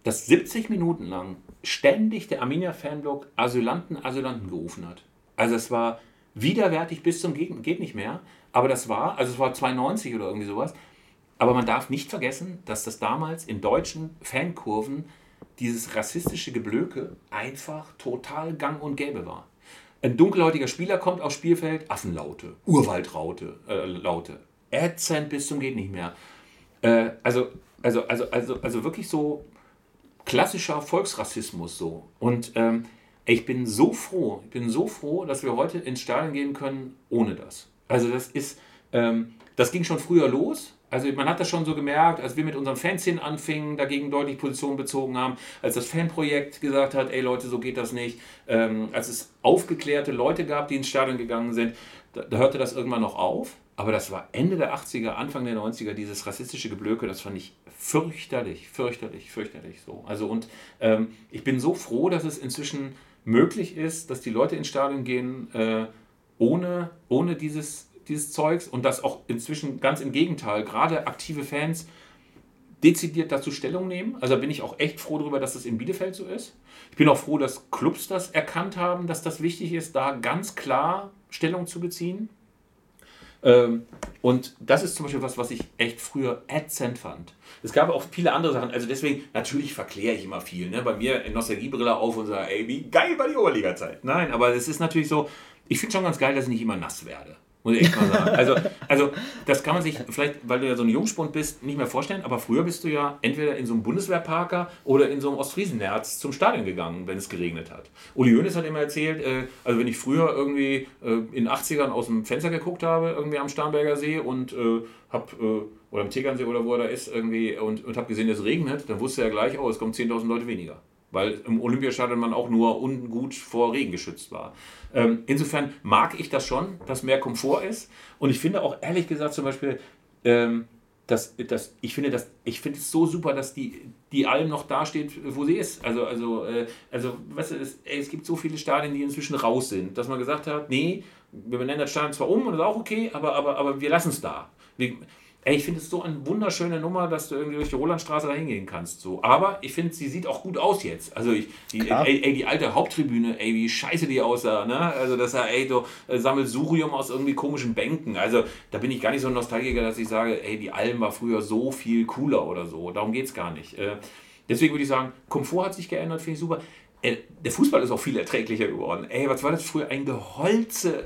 dass 70 Minuten lang ständig der Arminia-Fanblock Asylanten, Asylanten gerufen hat. Also es war widerwärtig bis zum Geht, geht nicht mehr. Aber das war, also es war 92 oder irgendwie sowas. Aber man darf nicht vergessen, dass das damals in deutschen Fankurven dieses rassistische Geblöke einfach total gang und gäbe war. Ein dunkelhäutiger Spieler kommt aufs Spielfeld, Affenlaute, Urwaldraute, äh, Laute, ätzend bis zum geht nicht mehr. Äh, also, also, also, also, also wirklich so klassischer Volksrassismus so. Und ähm, ich bin so froh, ich bin so froh, dass wir heute ins Stadion gehen können ohne das. Also das ist, ähm, das ging schon früher los. Also man hat das schon so gemerkt, als wir mit unseren Fanszenen anfingen, dagegen deutlich Position bezogen haben, als das Fanprojekt gesagt hat, ey Leute, so geht das nicht, ähm, als es aufgeklärte Leute gab, die ins Stadion gegangen sind, da, da, hörte das irgendwann noch auf. Aber das war Ende der 80er, Anfang der 90er, dieses rassistische Geblöke, das fand ich fürchterlich, fürchterlich, fürchterlich so. Also und ähm, ich bin so froh, dass es inzwischen möglich ist, dass die Leute ins Stadion gehen, äh, ohne, ohne dieses, dieses Zeugs und das auch inzwischen ganz im Gegenteil, gerade aktive Fans, dezidiert dazu Stellung nehmen. Also bin ich auch echt froh darüber, dass das in Bielefeld so ist. Ich bin auch froh, dass Clubs das erkannt haben, dass das wichtig ist, da ganz klar Stellung zu beziehen. Ähm, und das ist zum Beispiel was, was ich echt früher ätzend fand. Es gab auch viele andere Sachen. Also deswegen, natürlich verkläre ich immer viel. Ne? Bei mir in Nostalgiebrille auf und sage, ey, wie geil war die Oberliga-Zeit. Nein, aber es ist natürlich so, ich finde schon ganz geil, dass ich nicht immer nass werde. Muss ich echt mal sagen. Also, also, das kann man sich vielleicht, weil du ja so ein Jungspund bist, nicht mehr vorstellen, aber früher bist du ja entweder in so einem Bundeswehrparker oder in so einem Ostfriesenherz zum Stadion gegangen, wenn es geregnet hat. Uli Hoeneß hat immer erzählt, äh, also wenn ich früher irgendwie äh, in den 80ern aus dem Fenster geguckt habe, irgendwie am Starnberger See und äh, hab, äh, oder am Tegernsee oder wo er da ist, irgendwie und, und habe gesehen, es regnet, dann wusste er gleich, oh, es kommen 10.000 Leute weniger weil im Olympiastadion man auch nur ungut vor Regen geschützt war. Ähm, insofern mag ich das schon, dass mehr Komfort ist. Und ich finde auch ehrlich gesagt zum Beispiel, ähm, dass, dass, ich finde das, ich finde es so super, dass die, die Alm noch da steht, wo sie ist. Also, also, äh, also weißt du, es, es gibt so viele Stadien, die inzwischen raus sind, dass man gesagt hat, nee, wir benennen das Stadion zwar um und das ist auch okay, aber, aber, aber wir lassen es da. Wir, Ey, ich finde es so eine wunderschöne Nummer, dass du irgendwie durch die Rolandstraße da hingehen kannst. So. Aber ich finde, sie sieht auch gut aus jetzt. Also ich, die, ey, ey, die alte Haupttribüne, ey, wie scheiße die aussah. Ne? Also das ja, ey, du äh, Sammelsurium aus irgendwie komischen Bänken. Also da bin ich gar nicht so ein Nostalgiker, dass ich sage, ey, die Alm war früher so viel cooler oder so. Darum geht es gar nicht. Äh, deswegen würde ich sagen, Komfort hat sich geändert, finde ich super. Äh, der Fußball ist auch viel erträglicher geworden. Ey, was war das früher? Ein Geholze,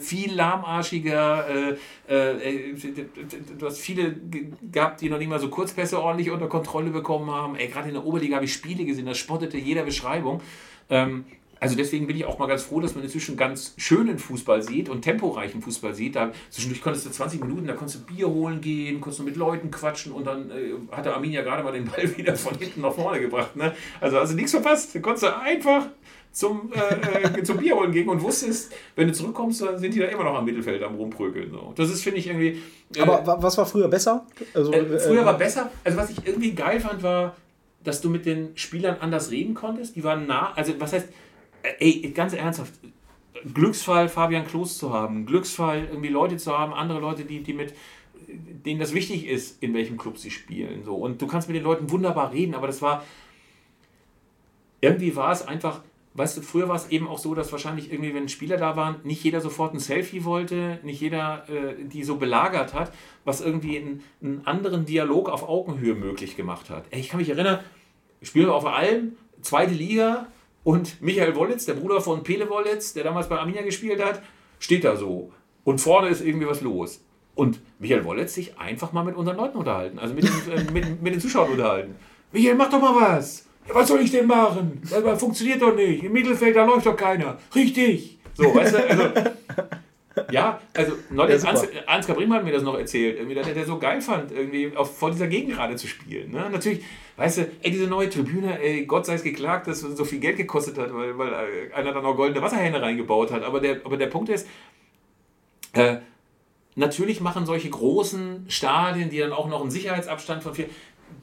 viel lahmarschiger. Äh, äh, du hast viele gehabt, die noch nicht mal so Kurzpässe ordentlich unter Kontrolle bekommen haben. Ey, gerade in der Oberliga habe ich Spiele gesehen, das spottete jeder Beschreibung. Ähm, also deswegen bin ich auch mal ganz froh, dass man inzwischen ganz schönen Fußball sieht und temporeichen Fußball sieht. Da zwischendurch konntest du 20 Minuten, da konntest du Bier holen gehen, konntest du mit Leuten quatschen und dann äh, hatte Arminia gerade mal den Ball [laughs] wieder von hinten nach vorne gebracht. Ne? Also also nichts verpasst. Da konntest du einfach zum, äh, äh, zum Bier holen gehen und wusstest, wenn du zurückkommst, dann sind die da immer noch am Mittelfeld am rumprökeln. So. Das ist, finde ich, irgendwie. Äh, Aber was war früher besser? Also, äh, früher war besser. Also was ich irgendwie geil fand, war, dass du mit den Spielern anders reden konntest. Die waren nah, also was heißt, ey, ganz ernsthaft, Glücksfall, Fabian Klos zu haben, Glücksfall, irgendwie Leute zu haben, andere Leute, die, die mit, denen das wichtig ist, in welchem Club sie spielen. So. Und du kannst mit den Leuten wunderbar reden, aber das war, irgendwie war es einfach, weißt du, früher war es eben auch so, dass wahrscheinlich irgendwie, wenn Spieler da waren, nicht jeder sofort ein Selfie wollte, nicht jeder äh, die so belagert hat, was irgendwie einen, einen, anderen Dialog auf Augenhöhe möglich gemacht hat. Ey, ich kann mich erinnern, ich spiele auf Alm, zweite Liga, und Michael Wollitz, der Bruder von Pele Wollitz, der damals bei Arminia gespielt hat, steht da so. Und vorne ist irgendwie was los. Und Michael Wollitz sich einfach mal mit unseren Leuten unterhalten, also mit den, äh, mit, mit den Zuschauern unterhalten. Michael, mach doch mal was. Ja, was soll ich denn machen? Das funktioniert doch nicht. Im Mittelfeld, da läuft doch keiner. Richtig. So, weißt du, also, ja, also neulich ja, Ansgar Briemann hat mir das noch erzählt, irgendwie, dass er das so geil fand, irgendwie auf, vor dieser Gegend gerade zu spielen. Ne? Natürlich, weißt du, ey, diese neue Tribüne, ey, Gott sei es geklagt, dass es so viel Geld gekostet hat, weil, weil äh, einer da noch goldene Wasserhähne reingebaut hat. Aber der, aber der Punkt ist, äh, natürlich machen solche großen Stadien, die dann auch noch einen Sicherheitsabstand von vier,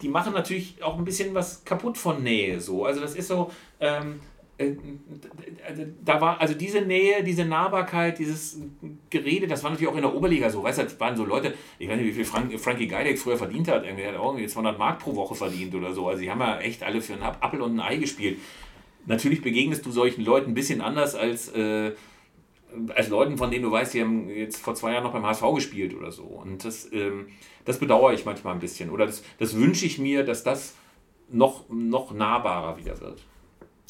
die machen natürlich auch ein bisschen was kaputt von Nähe so. Also das ist so, ähm, äh, da war also diese Nähe, diese Nahbarkeit, dieses Gerede, das war natürlich auch in der Oberliga so. Weißt du, das waren so Leute, ich weiß nicht, wie viel Frank, Frankie Geidek früher verdient hat. Irgendwie hat auch irgendwie 200 Mark pro Woche verdient oder so. Also, die haben ja echt alle für einen Appel und ein Ei gespielt. Natürlich begegnest du solchen Leuten ein bisschen anders als, äh, als Leuten, von denen du weißt, die haben jetzt vor zwei Jahren noch beim HSV gespielt oder so. Und das, ähm, das bedauere ich manchmal ein bisschen. Oder das, das wünsche ich mir, dass das noch, noch nahbarer wieder wird.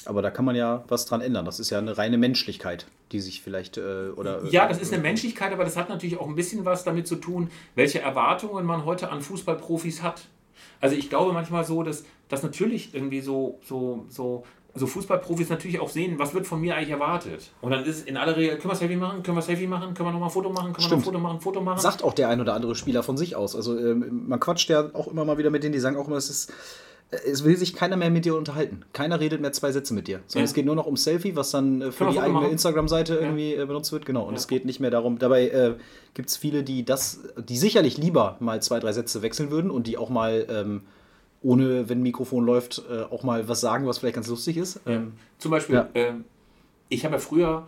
Aber da kann man ja was dran ändern. Das ist ja eine reine Menschlichkeit, die sich vielleicht äh, oder. Ja, das ist eine Menschlichkeit, aber das hat natürlich auch ein bisschen was damit zu tun, welche Erwartungen man heute an Fußballprofis hat. Also ich glaube manchmal so, dass, dass natürlich irgendwie so, so, so, so Fußballprofis natürlich auch sehen, was wird von mir eigentlich erwartet. Und dann ist es in aller Regel, können wir Selfie machen, können wir Selfie machen, können wir nochmal ein Foto machen, können wir noch ein Foto machen, Foto machen. Sagt auch der ein oder andere Spieler von sich aus. Also ähm, man quatscht ja auch immer mal wieder mit denen, die sagen auch immer, es ist es will sich keiner mehr mit dir unterhalten. Keiner redet mehr zwei Sätze mit dir. Sondern ja. es geht nur noch um Selfie, was dann äh, für die eigene Instagram-Seite irgendwie ja. Äh, benutzt wird. Genau. Und ja. es geht nicht mehr darum. Dabei äh, gibt es viele, die das, die sicherlich lieber mal zwei, drei Sätze wechseln würden und die auch mal ähm, ohne, wenn ein Mikrofon läuft, äh, auch mal was sagen, was vielleicht ganz lustig ist. Ähm, Zum Beispiel, ähm, ich habe ja früher,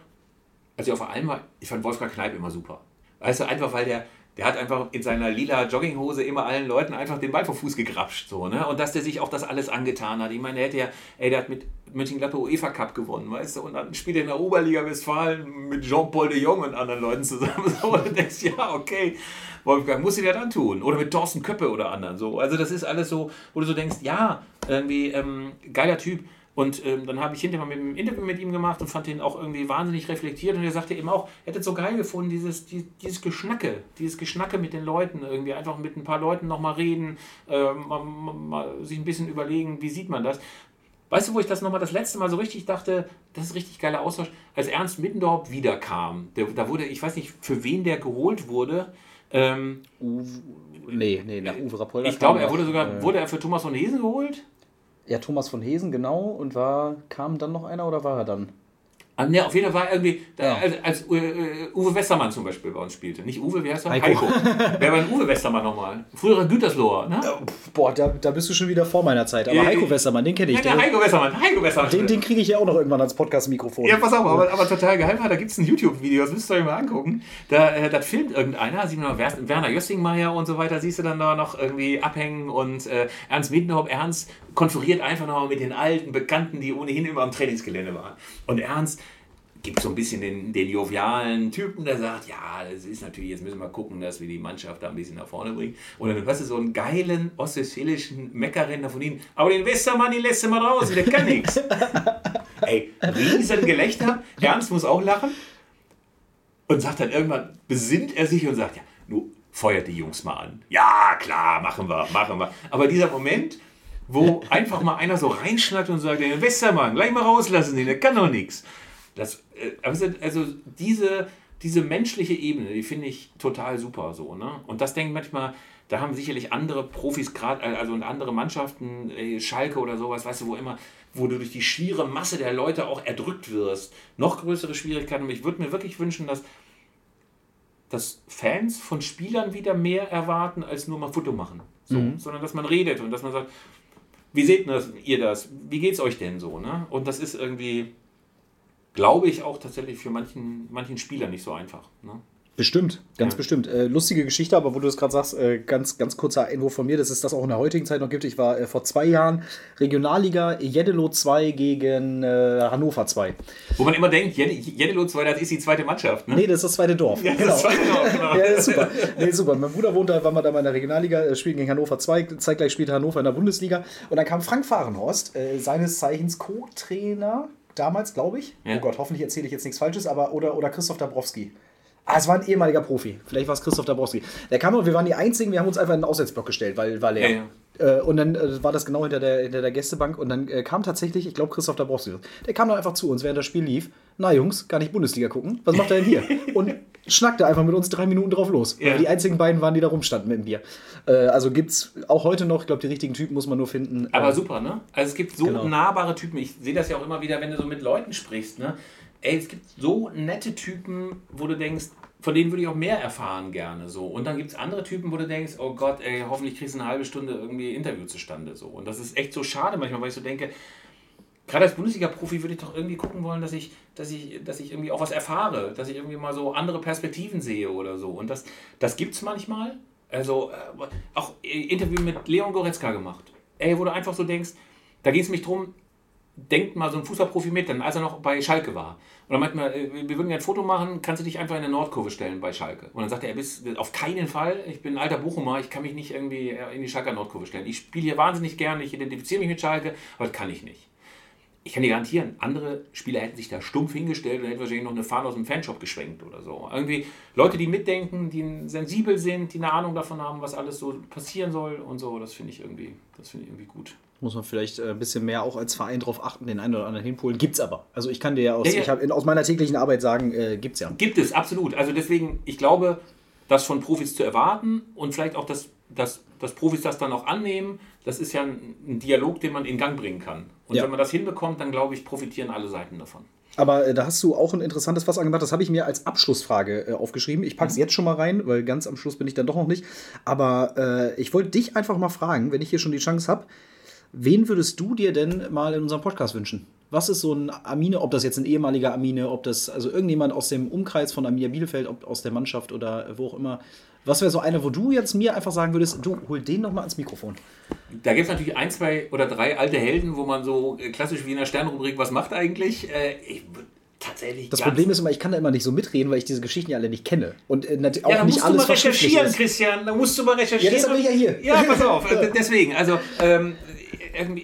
als ich auf der Alm war, ich fand Wolfgang Kneip immer super. Weißt du, einfach weil der, der hat einfach in seiner lila Jogginghose immer allen Leuten einfach den Ball vom Fuß gegrapscht. So, ne? Und dass der sich auch das alles angetan hat. Ich meine, der hätte ja, ey, der hat mit Mönchengladbach UEFA Cup gewonnen, weißt du? Und dann spielt er in der Oberliga Westfalen mit Jean-Paul de Jong und anderen Leuten zusammen. [laughs] So, und du denkst, ja, okay, Wolfgang, muss ich das dann tun? Oder mit Thorsten Köppe oder anderen. So. Also das ist alles so, wo du so denkst, ja, irgendwie ähm, geiler Typ. Und ähm, dann habe ich hinterher mal ein Interview mit ihm gemacht und fand ihn auch irgendwie wahnsinnig reflektiert. Und er sagte eben auch, er hätte es so geil gefunden, dieses, die, dieses Geschnacke, dieses Geschnacke mit den Leuten, irgendwie einfach mit ein paar Leuten nochmal reden, äh, mal, mal, sich ein bisschen überlegen, wie sieht man das. Weißt du, wo ich das nochmal das letzte Mal so richtig dachte, das ist richtig geiler Austausch, als Ernst Mittendorf wiederkam. Der, da wurde, ich weiß nicht, für wen der geholt wurde. Ähm, Uwe, nee, nee, nach Uwe Rapolda. Ich glaube, er wurde sogar, äh, wurde er für Thomas von Hesen geholt? Ja, Thomas von Hesen, genau. Und war, kam dann noch einer oder war er dann? Ah, ne, auf jeden Fall war irgendwie, ja. als, als äh, Uwe Westermann zum Beispiel bei uns spielte. Nicht Uwe, wie heißt er? Heiko. Heiko. Wer war denn Uwe Westermann nochmal? Früherer Gütersloher, ne? Boah, da, da bist du schon wieder vor meiner Zeit. Aber äh, Heiko Westermann, den kenne ich. Ja, der Heiko Westermann, Heiko Westermann. Den, den kriege ich ja auch noch irgendwann als Podcast-Mikrofon. Ja, pass auf, aber, aber total war, da gibt es ein YouTube-Video, das müsst ihr euch mal angucken. Da, äh, das filmt irgendeiner, sieht man Werner Jössingmeier und so weiter, siehst du dann da noch irgendwie abhängen und äh, Ernst Wiedenhaupt, Ernst konferiert einfach nochmal mit den alten Bekannten, die ohnehin immer am Trainingsgelände waren. Und Ernst gibt so ein bisschen den, den jovialen Typen, der sagt, ja, das ist natürlich, jetzt müssen wir gucken, dass wir die Mannschaft da ein bisschen nach vorne bringen. Und dann hörst du so einen geilen ostwestfälischen Meckerrenner von ihnen, aber den Westermann, den lässt du mal draußen, der kann nichts. [laughs] Ey, riesen Gelächter, Ernst muss auch lachen und sagt dann irgendwann, besinnt er sich und sagt, ja, nur feuert die Jungs mal an. Ja, klar, machen wir, machen wir. Aber dieser Moment, wo [laughs] einfach mal einer so reinschnappt und sagt, den Westermann, gleich mal rauslassen, der kann doch nichts. Das, äh, also diese, diese menschliche Ebene, die finde ich total super so. Ne? Und das denke ich manchmal, da haben sicherlich andere Profis gerade, äh, also andere Mannschaften, äh, Schalke oder sowas, weißt du, wo immer, wo du durch die schiere Masse der Leute auch erdrückt wirst, noch größere Schwierigkeiten. Und ich würde mir wirklich wünschen, dass, dass Fans von Spielern wieder mehr erwarten, als nur mal Foto machen. So, mhm. Sondern dass man redet und dass man sagt, wie seht ihr das? Wie geht es euch denn so? Ne? Und das ist irgendwie, glaube ich, auch tatsächlich für manchen, manchen Spieler nicht so einfach. Ne? Bestimmt, ganz ja. bestimmt. Äh, lustige Geschichte, aber wo du es gerade sagst, äh, ganz, ganz kurzer Einwurf von mir, dass es das auch in der heutigen Zeit noch gibt. Ich war äh, vor zwei Jahren Regionalliga Jeddelo 2 gegen äh, Hannover 2. Wo man immer denkt, Jeddelo 2, das ist die zweite Mannschaft. Ne? Nee, das ist das zweite Dorf. Ja, genau. das zweite Dorf, genau. [laughs] ja, super. Nee, super. Mein Bruder wohnt da, war mal da mal in der Regionalliga, äh, spielt gegen Hannover 2, zeitgleich spielte Hannover in der Bundesliga. Und dann kam Frank Fahrenhorst, äh, seines Zeichens Co-Trainer damals, glaube ich. Ja. Oh Gott, hoffentlich erzähle ich jetzt nichts Falsches, aber oder, oder Christoph Dabrowski. Ah, es war ein ehemaliger Profi. Vielleicht war es Christoph Dabrowski. Der kam und wir waren die Einzigen, wir haben uns einfach in den Auswärtsblock gestellt, weil war leer. Ja, ja. Äh, und dann äh, war das genau hinter der, hinter der Gästebank und dann äh, kam tatsächlich, ich glaube, Christoph Dabrowski. Der kam dann einfach zu uns, während das Spiel lief. Na Jungs, gar nicht Bundesliga gucken. Was macht er denn hier? [laughs] Und schnackte einfach mit uns drei Minuten drauf los. Ja. Weil die einzigen beiden waren, die da rumstanden mit dem Bier. Äh, also gibt es auch heute noch, ich glaube, die richtigen Typen muss man nur finden. Aber äh, super, ne? Also es gibt so genau. nahbare Typen. Ich sehe das ja auch immer wieder, wenn du so mit Leuten sprichst, ne? Ey, es gibt so nette Typen, wo du denkst, von denen würde ich auch mehr erfahren gerne. So. Und dann gibt es andere Typen, wo du denkst, oh Gott, ey, hoffentlich kriegst du eine halbe Stunde irgendwie Interview zustande. So. Und das ist echt so schade manchmal, weil ich so denke, gerade als Bundesliga-Profi würde ich doch irgendwie gucken wollen, dass ich, dass, ich, dass ich irgendwie auch was erfahre, dass ich irgendwie mal so andere Perspektiven sehe oder so. Und das, das gibt es manchmal. Also äh, auch Interview mit Leon Goretzka gemacht. Ey, wo du einfach so denkst, da ging es mich drum, denkt mal so ein Fußballprofi mit, dann als er noch bei Schalke war. Und dann meinte man, äh, wir würden gerne ein Foto machen, kannst du dich einfach in der Nordkurve stellen bei Schalke. Und dann sagte er, bist auf keinen Fall, ich bin ein alter Bochumer, ich kann mich nicht irgendwie in die Schalker Nordkurve stellen. Ich spiele hier wahnsinnig gerne, ich identifiziere mich mit Schalke, aber das kann ich nicht ich kann dir garantieren, andere Spieler hätten sich da stumpf hingestellt und hätten wahrscheinlich noch eine Fahne aus dem Fanshop geschwenkt oder so. Irgendwie Leute, die mitdenken, die sensibel sind, die eine Ahnung davon haben, was alles so passieren soll und so, das finde ich irgendwie, das finde ich irgendwie gut. Muss man vielleicht äh, ein bisschen mehr auch als Verein drauf achten, den einen oder anderen hinpolen. Gibt's aber. Also ich kann dir ja aus, ja, ja. Ich aus meiner täglichen Arbeit sagen, äh, gibt's ja. Gibt es, absolut. Also deswegen, ich glaube, das von Profis zu erwarten und vielleicht auch, dass, dass, dass Profis das dann auch annehmen, das ist ja ein, ein Dialog, den man in Gang bringen kann. Und ja. wenn man das hinbekommt, dann glaube ich, profitieren alle Seiten davon. Aber äh, da hast du auch ein interessantes Fass angemacht. Das habe ich mir als Abschlussfrage äh, aufgeschrieben. Ich packe es mhm. jetzt schon mal rein, weil ganz am Schluss bin ich dann doch noch nicht. Aber äh, ich wollte dich einfach mal fragen, wenn ich hier schon die Chance habe, wen würdest du dir denn mal in unserem Podcast wünschen? Was ist so ein Armine, ob das jetzt ein ehemaliger Armine, ob das also irgendjemand aus dem Umkreis von Arminia Bielefeld, ob aus der Mannschaft oder wo auch immer. Was wäre so einer, wo du jetzt mir einfach sagen würdest, du hol den noch mal ans Mikrofon? Da gibt es natürlich ein, zwei oder drei alte Helden, wo man so äh, klassisch wie in der Sternrubrik, was macht eigentlich? Äh, ich, tatsächlich. Das Problem ist immer, ich kann da immer nicht so mitreden, weil ich diese Geschichten ja alle nicht kenne. Und äh, auch ja, nicht alles du mal recherchieren, Christian. Da musst du mal recherchieren. Ja, das bin ich ja hier. Ja, pass auf. Deswegen, also ähm,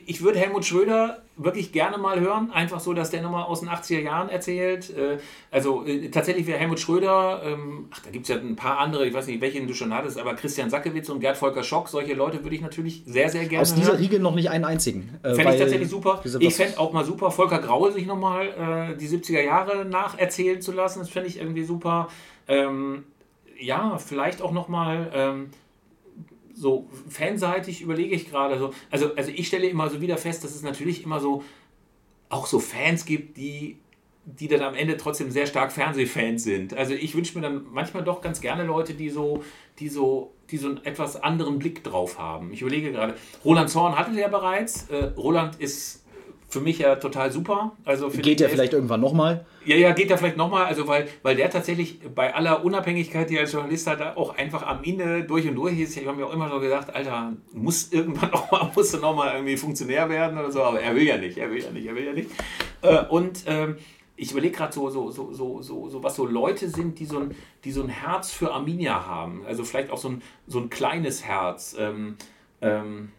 ich würde Helmut Schröder wirklich gerne mal hören. Einfach so, dass der nochmal aus den 80er Jahren erzählt. Äh, also äh, tatsächlich wäre Helmut Schröder, ähm, ach, da gibt es ja ein paar andere, ich weiß nicht, welchen du schon hattest, aber Christian Sackewitz und Gerd Volker Schock, solche Leute würde ich natürlich sehr, sehr gerne Aus dieser hören. Riege noch nicht einen einzigen. Äh, fände ich tatsächlich super. Ich fände auch mal super, Volker Graue sich nochmal äh, die 70er Jahre nacherzählen zu lassen. Das fände ich irgendwie super. Ähm, ja, vielleicht auch nochmal... Ähm, so fanseitig überlege ich gerade so. Also, also ich stelle immer so wieder fest, dass es natürlich immer so auch so Fans gibt, die, die dann am Ende trotzdem sehr stark Fernsehfans sind. Also ich wünsche mir dann manchmal doch ganz gerne Leute, die so, die so, die so einen etwas anderen Blick drauf haben. Ich überlege gerade, Roland Zorn hatte der bereits. Äh, Roland ist für mich ja total super. Also geht der vielleicht irgendwann nochmal? Ja, ja, geht der vielleicht nochmal. Also weil, weil der tatsächlich bei aller Unabhängigkeit, die er als Journalist hat, auch einfach am Ende durch und durch ist. Ich habe mir auch immer so gesagt, Alter, muss irgendwann [laughs] nochmal, musst du nochmal irgendwie Funktionär werden oder so. Aber er will ja nicht, er will ja nicht, er will ja nicht. Äh, und ähm, ich überlege gerade so, so, so, so, so, so, was so Leute sind, die so, ein, die so ein Herz für Arminia haben. Also vielleicht auch so ein, so ein kleines Herz. Ähm, ähm,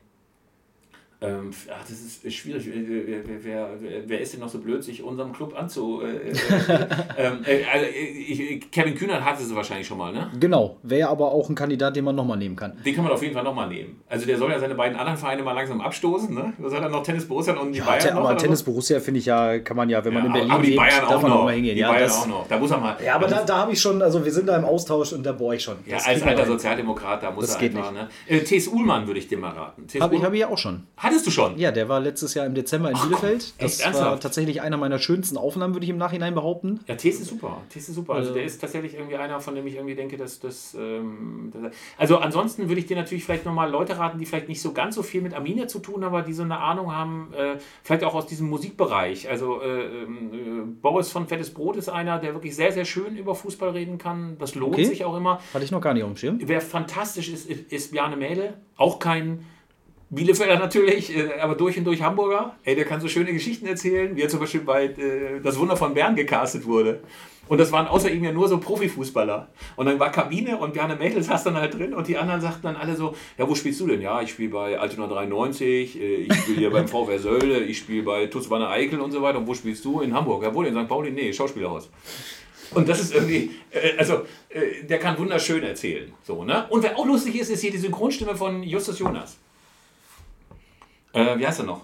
ähm, ach, das ist schwierig. Wer, wer, wer, wer, ist denn noch so blöd, sich unserem Club anzu. Äh, äh, [laughs] ähm, äh, also, ich, Kevin Kühnert hatte sie wahrscheinlich schon mal, ne? Genau, wäre aber auch ein Kandidat, den man nochmal nehmen kann. Den kann man auf jeden Fall nochmal nehmen. Also der soll ja seine beiden anderen Vereine mal langsam abstoßen, ne? Da soll dann noch Tennis Borussia und die ja, Bayern. Aber Tennis Borussia finde ich ja, kann man ja, wenn man ja, in Berlin aber die Bayern lebt, auch noch. Mal hingehen. Die ja, Bayern das, auch noch. Da muss er mal. Ja, aber da, da habe ich schon, also wir sind da im Austausch und da bohre ich schon. Ja, als alter Sozialdemokrat, da muss das er geht einfach, nicht. ne? Äh, T.S. Uhlmann würde ich dir mal raten. Habe ich, hab ich ja auch schon. Hattest du schon? Ja, der war letztes Jahr im Dezember in Ach, Bielefeld. Das echt, war tatsächlich einer meiner schönsten Aufnahmen, würde ich im Nachhinein behaupten. Ja, Tess ist super. Tess ist super. Also äh, der ist tatsächlich irgendwie einer, von dem ich irgendwie denke, dass das. Ähm, also ansonsten würde ich dir natürlich vielleicht nochmal Leute raten, die vielleicht nicht so ganz so viel mit Arminia zu tun haben, aber die so eine Ahnung haben, äh, vielleicht auch aus diesem Musikbereich. Also äh, ähm, Boris von Fettes Brot ist einer, der wirklich sehr, sehr schön über Fußball reden kann. Das lohnt okay. sich auch immer. Hatte ich noch gar nicht auf dem Schirm. Wer fantastisch ist, ist Bjarne Mädel. Auch kein Bielefelder natürlich, äh, aber durch und durch Hamburger. Ey, der kann so schöne Geschichten erzählen, wie er zum Beispiel bei äh, Das Wunder von Bern gecastet wurde. Und das waren außer ihm ja nur so Profifußballer. Und dann war Kabine und Bjarne Mädels saß dann halt drin und die anderen sagten dann alle so, ja, wo spielst du denn? Ja, ich spiele bei Altona 93, äh, ich spiele hier beim [laughs] VfR Sölde, ich spiele bei Tutzwanne Eickel und so weiter. Und wo spielst du? In Hamburg. Ja, wo denn? St. Pauli? Nee, Schauspielerhaus. Und das ist irgendwie, äh, also äh, der kann wunderschön erzählen. So, ne? Und wer auch lustig ist, ist hier die Synchronstimme von Justus Jonas. Äh, wie heißt er noch?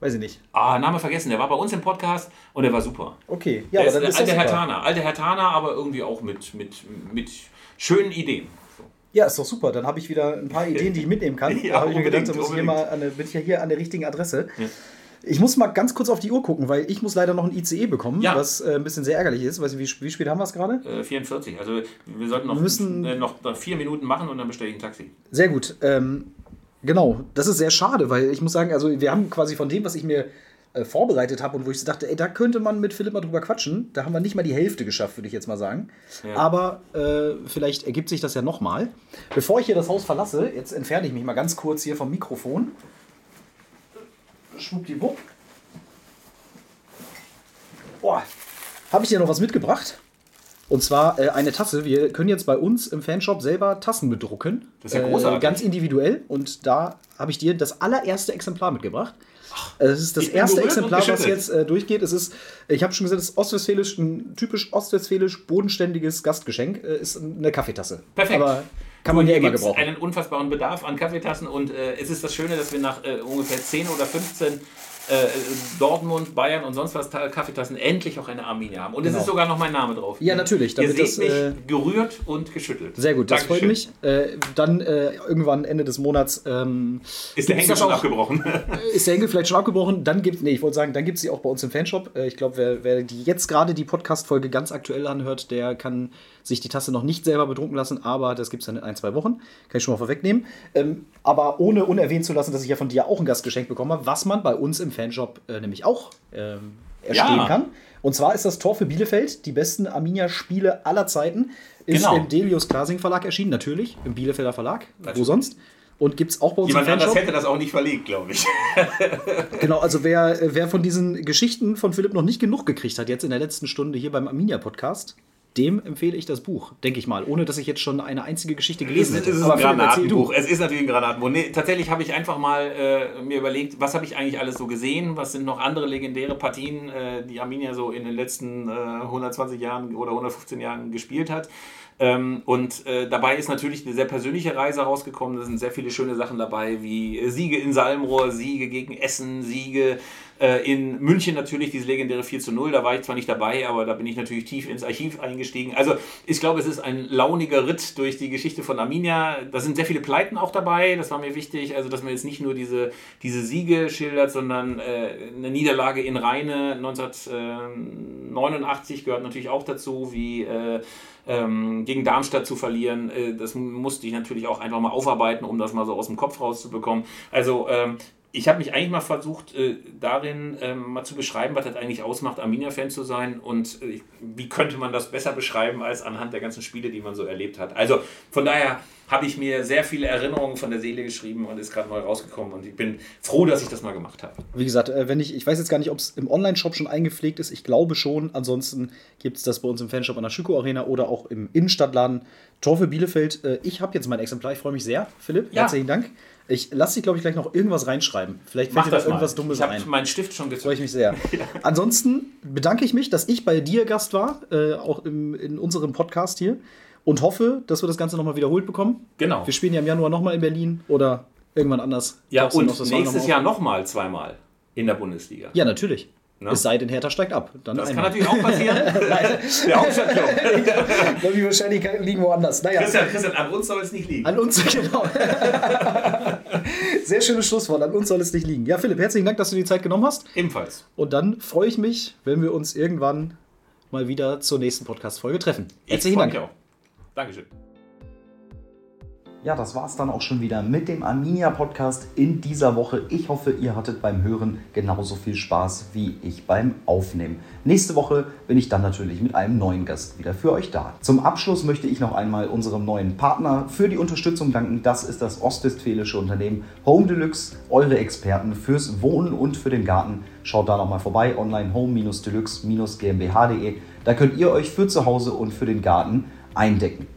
Weiß ich nicht. Ah, Name vergessen. Der war bei uns im Podcast und der war super. Okay, ja, der aber ist, dann ist alte Herr Tana. Alte Herr Tana, aber irgendwie auch mit, mit, mit schönen Ideen. So. Ja, ist doch super. Dann habe ich wieder ein paar Ideen, die ich mitnehmen kann. [laughs] ja, da habe ich mir gedacht, da muss ich hier mal an, bin ich ja hier an der richtigen Adresse. Ja. Ich muss mal ganz kurz auf die Uhr gucken, weil ich muss leider noch ein ICE bekommen, ja. was äh, ein bisschen sehr ärgerlich ist. Weiß ich, wie, wie spät haben wir es gerade? Äh, 44. Also wir sollten noch, wir müssen, äh, noch vier Minuten machen und dann bestelle ich ein Taxi. Sehr gut. Ähm, Genau, das ist sehr schade, weil ich muss sagen, also wir haben quasi von dem, was ich mir äh, vorbereitet habe und wo ich dachte, ey, da könnte man mit Philipp mal drüber quatschen, da haben wir nicht mal die Hälfte geschafft, würde ich jetzt mal sagen. Ja. Aber äh, vielleicht ergibt sich das ja nochmal. Bevor ich hier das Haus verlasse, jetzt entferne ich mich mal ganz kurz hier vom Mikrofon. Schwuppdiwupp. Boah, habe ich dir noch was mitgebracht? Und zwar äh, eine Tasse. Wir können jetzt bei uns im Fanshop selber Tassen bedrucken. Das ist ja großartig. Äh, ganz individuell. Und da habe ich dir das allererste Exemplar mitgebracht. Ach, das ist das erste Exemplar, was jetzt äh, durchgeht. Es ist, ich habe schon gesagt, es ist ostwestfälisch, ein typisch ostwestfälisch bodenständiges Gastgeschenk. Äh, ist eine Kaffeetasse. Perfekt. Aber kann man ja immer gebrauchen. einen unfassbaren Bedarf an Kaffeetassen und äh, es ist das Schöne, dass wir nach äh, ungefähr 10 oder 15 äh, Dortmund, Bayern und sonst was Kaffeetassen endlich auch eine Arminia haben. Und genau. es ist sogar noch mein Name drauf. Ja, natürlich. Damit Ihr seht das, mich äh, gerührt und geschüttelt. Sehr gut, das Dankeschön. freut mich. Äh, dann äh, irgendwann Ende des Monats ähm, ist der Henkel schon auch, abgebrochen. [laughs] ist der Henkel vielleicht schon abgebrochen? Dann gibt nee, ich wollte sagen, dann gibt es sie auch bei uns im Fanshop. Äh, ich glaube, wer, wer die jetzt gerade die Podcast-Folge ganz aktuell anhört, der kann sich die Tasse noch nicht selber bedrucken lassen, aber das gibt es dann in ein, zwei Wochen. Kann ich schon mal vorwegnehmen. Ähm, aber ohne unerwähnt zu lassen, dass ich ja von dir auch ein Gastgeschenk bekommen habe, was man bei uns im Fanshop äh, nämlich auch ähm, erstehen ja. kann. Und zwar ist das Tor für Bielefeld, die besten Arminia-Spiele aller Zeiten. Ist genau. im Delius Glasing Verlag erschienen, natürlich, im Bielefelder Verlag. Natürlich. Wo sonst? Und gibt es auch bei uns Jemand im Fanshop. anders hätte das auch nicht verlegt, glaube ich. [laughs] genau, also wer, wer von diesen Geschichten von Philipp noch nicht genug gekriegt hat, jetzt in der letzten Stunde hier beim Arminia-Podcast, dem empfehle ich das Buch, denke ich mal, ohne dass ich jetzt schon eine einzige Geschichte gelesen hätte. Es ist, ein Granatenbuch. Es ist natürlich ein Granatenbuch. Nee, tatsächlich habe ich einfach mal äh, mir überlegt, was habe ich eigentlich alles so gesehen? Was sind noch andere legendäre Partien, äh, die Arminia so in den letzten äh, 120 Jahren oder 115 Jahren gespielt hat? Ähm, und äh, dabei ist natürlich eine sehr persönliche Reise rausgekommen. Da sind sehr viele schöne Sachen dabei, wie äh, Siege in Salmrohr, Siege gegen Essen, Siege in München natürlich, diese legendäre 4 zu 0. Da war ich zwar nicht dabei, aber da bin ich natürlich tief ins Archiv eingestiegen. Also ich glaube, es ist ein launiger Ritt durch die Geschichte von Arminia. Da sind sehr viele Pleiten auch dabei, das war mir wichtig. Also dass man jetzt nicht nur diese, diese Siege schildert, sondern äh, eine Niederlage in Rheine 1989 gehört natürlich auch dazu, wie... Äh, ähm, gegen Darmstadt zu verlieren, äh, das musste ich natürlich auch einfach mal aufarbeiten, um das mal so aus dem Kopf rauszubekommen. Also ähm, ich habe mich eigentlich mal versucht, äh, darin ähm, mal zu beschreiben, was das eigentlich ausmacht, Arminia-Fan zu sein und äh, wie könnte man das besser beschreiben als anhand der ganzen Spiele, die man so erlebt hat. Also von daher habe ich mir sehr viele Erinnerungen von der Seele geschrieben und ist gerade neu rausgekommen und ich bin froh, dass ich das mal gemacht habe. Wie gesagt, äh, wenn ich, ich weiß jetzt gar nicht, ob es im Online-Shop schon eingepflegt ist, ich glaube schon. Ansonsten gibt es das bei uns im Fanshop an der Schüko Arena oder auch im Innenstadtladen Tor für Bielefeld. Äh, ich habe jetzt mein Exemplar, ich freue mich sehr. Philipp, ja. herzlichen Dank. Ich lasse dich, glaube ich, gleich noch irgendwas reinschreiben. Vielleicht fällt dir da irgendwas mal. Dummes ich ein. Ich habe meinen Stift schon gezogen. Freue ich mich sehr. [laughs] ja. Ansonsten bedanke ich mich, dass ich bei dir Gast war, äh, auch im, in unserem Podcast hier. Und hoffe, dass wir das Ganze nochmal wiederholt bekommen. Genau. Wir spielen ja im Januar nochmal in Berlin oder irgendwann anders. Ja, und nächstes noch Jahr nochmal zweimal in der Bundesliga. Ja, natürlich. Ne? Es sei denn, Hertha steigt ab. Dann das einmal. kann natürlich auch passieren. [laughs] der Hauptstadtclub. [laughs] die Wahrscheinlichkeiten liegen woanders. Naja. Christian, Christian, an uns soll es nicht liegen. An uns, [laughs] genau. Sehr schönes Schlusswort. An uns soll es nicht liegen. Ja, Philipp, herzlichen Dank, dass du die Zeit genommen hast. Ebenfalls. Und dann freue ich mich, wenn wir uns irgendwann mal wieder zur nächsten Podcast-Folge treffen. Herzlichen Dank. Mich auch. Dankeschön. Ja, das war es dann auch schon wieder mit dem Arminia Podcast in dieser Woche. Ich hoffe, ihr hattet beim Hören genauso viel Spaß wie ich beim Aufnehmen. Nächste Woche bin ich dann natürlich mit einem neuen Gast wieder für euch da. Zum Abschluss möchte ich noch einmal unserem neuen Partner für die Unterstützung danken. Das ist das ostwestfälische Unternehmen Home Deluxe, eure Experten fürs Wohnen und für den Garten. Schaut da nochmal vorbei, online home-deluxe-gmbh.de. Da könnt ihr euch für zu Hause und für den Garten eindecken.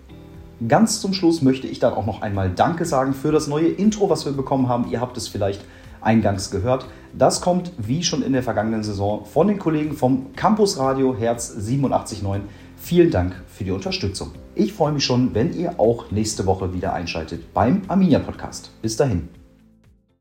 Ganz zum Schluss möchte ich dann auch noch einmal Danke sagen für das neue Intro, was wir bekommen haben. Ihr habt es vielleicht eingangs gehört. Das kommt, wie schon in der vergangenen Saison, von den Kollegen vom Campus Radio Herz 87.9. Vielen Dank für die Unterstützung. Ich freue mich schon, wenn ihr auch nächste Woche wieder einschaltet beim Arminia Podcast. Bis dahin.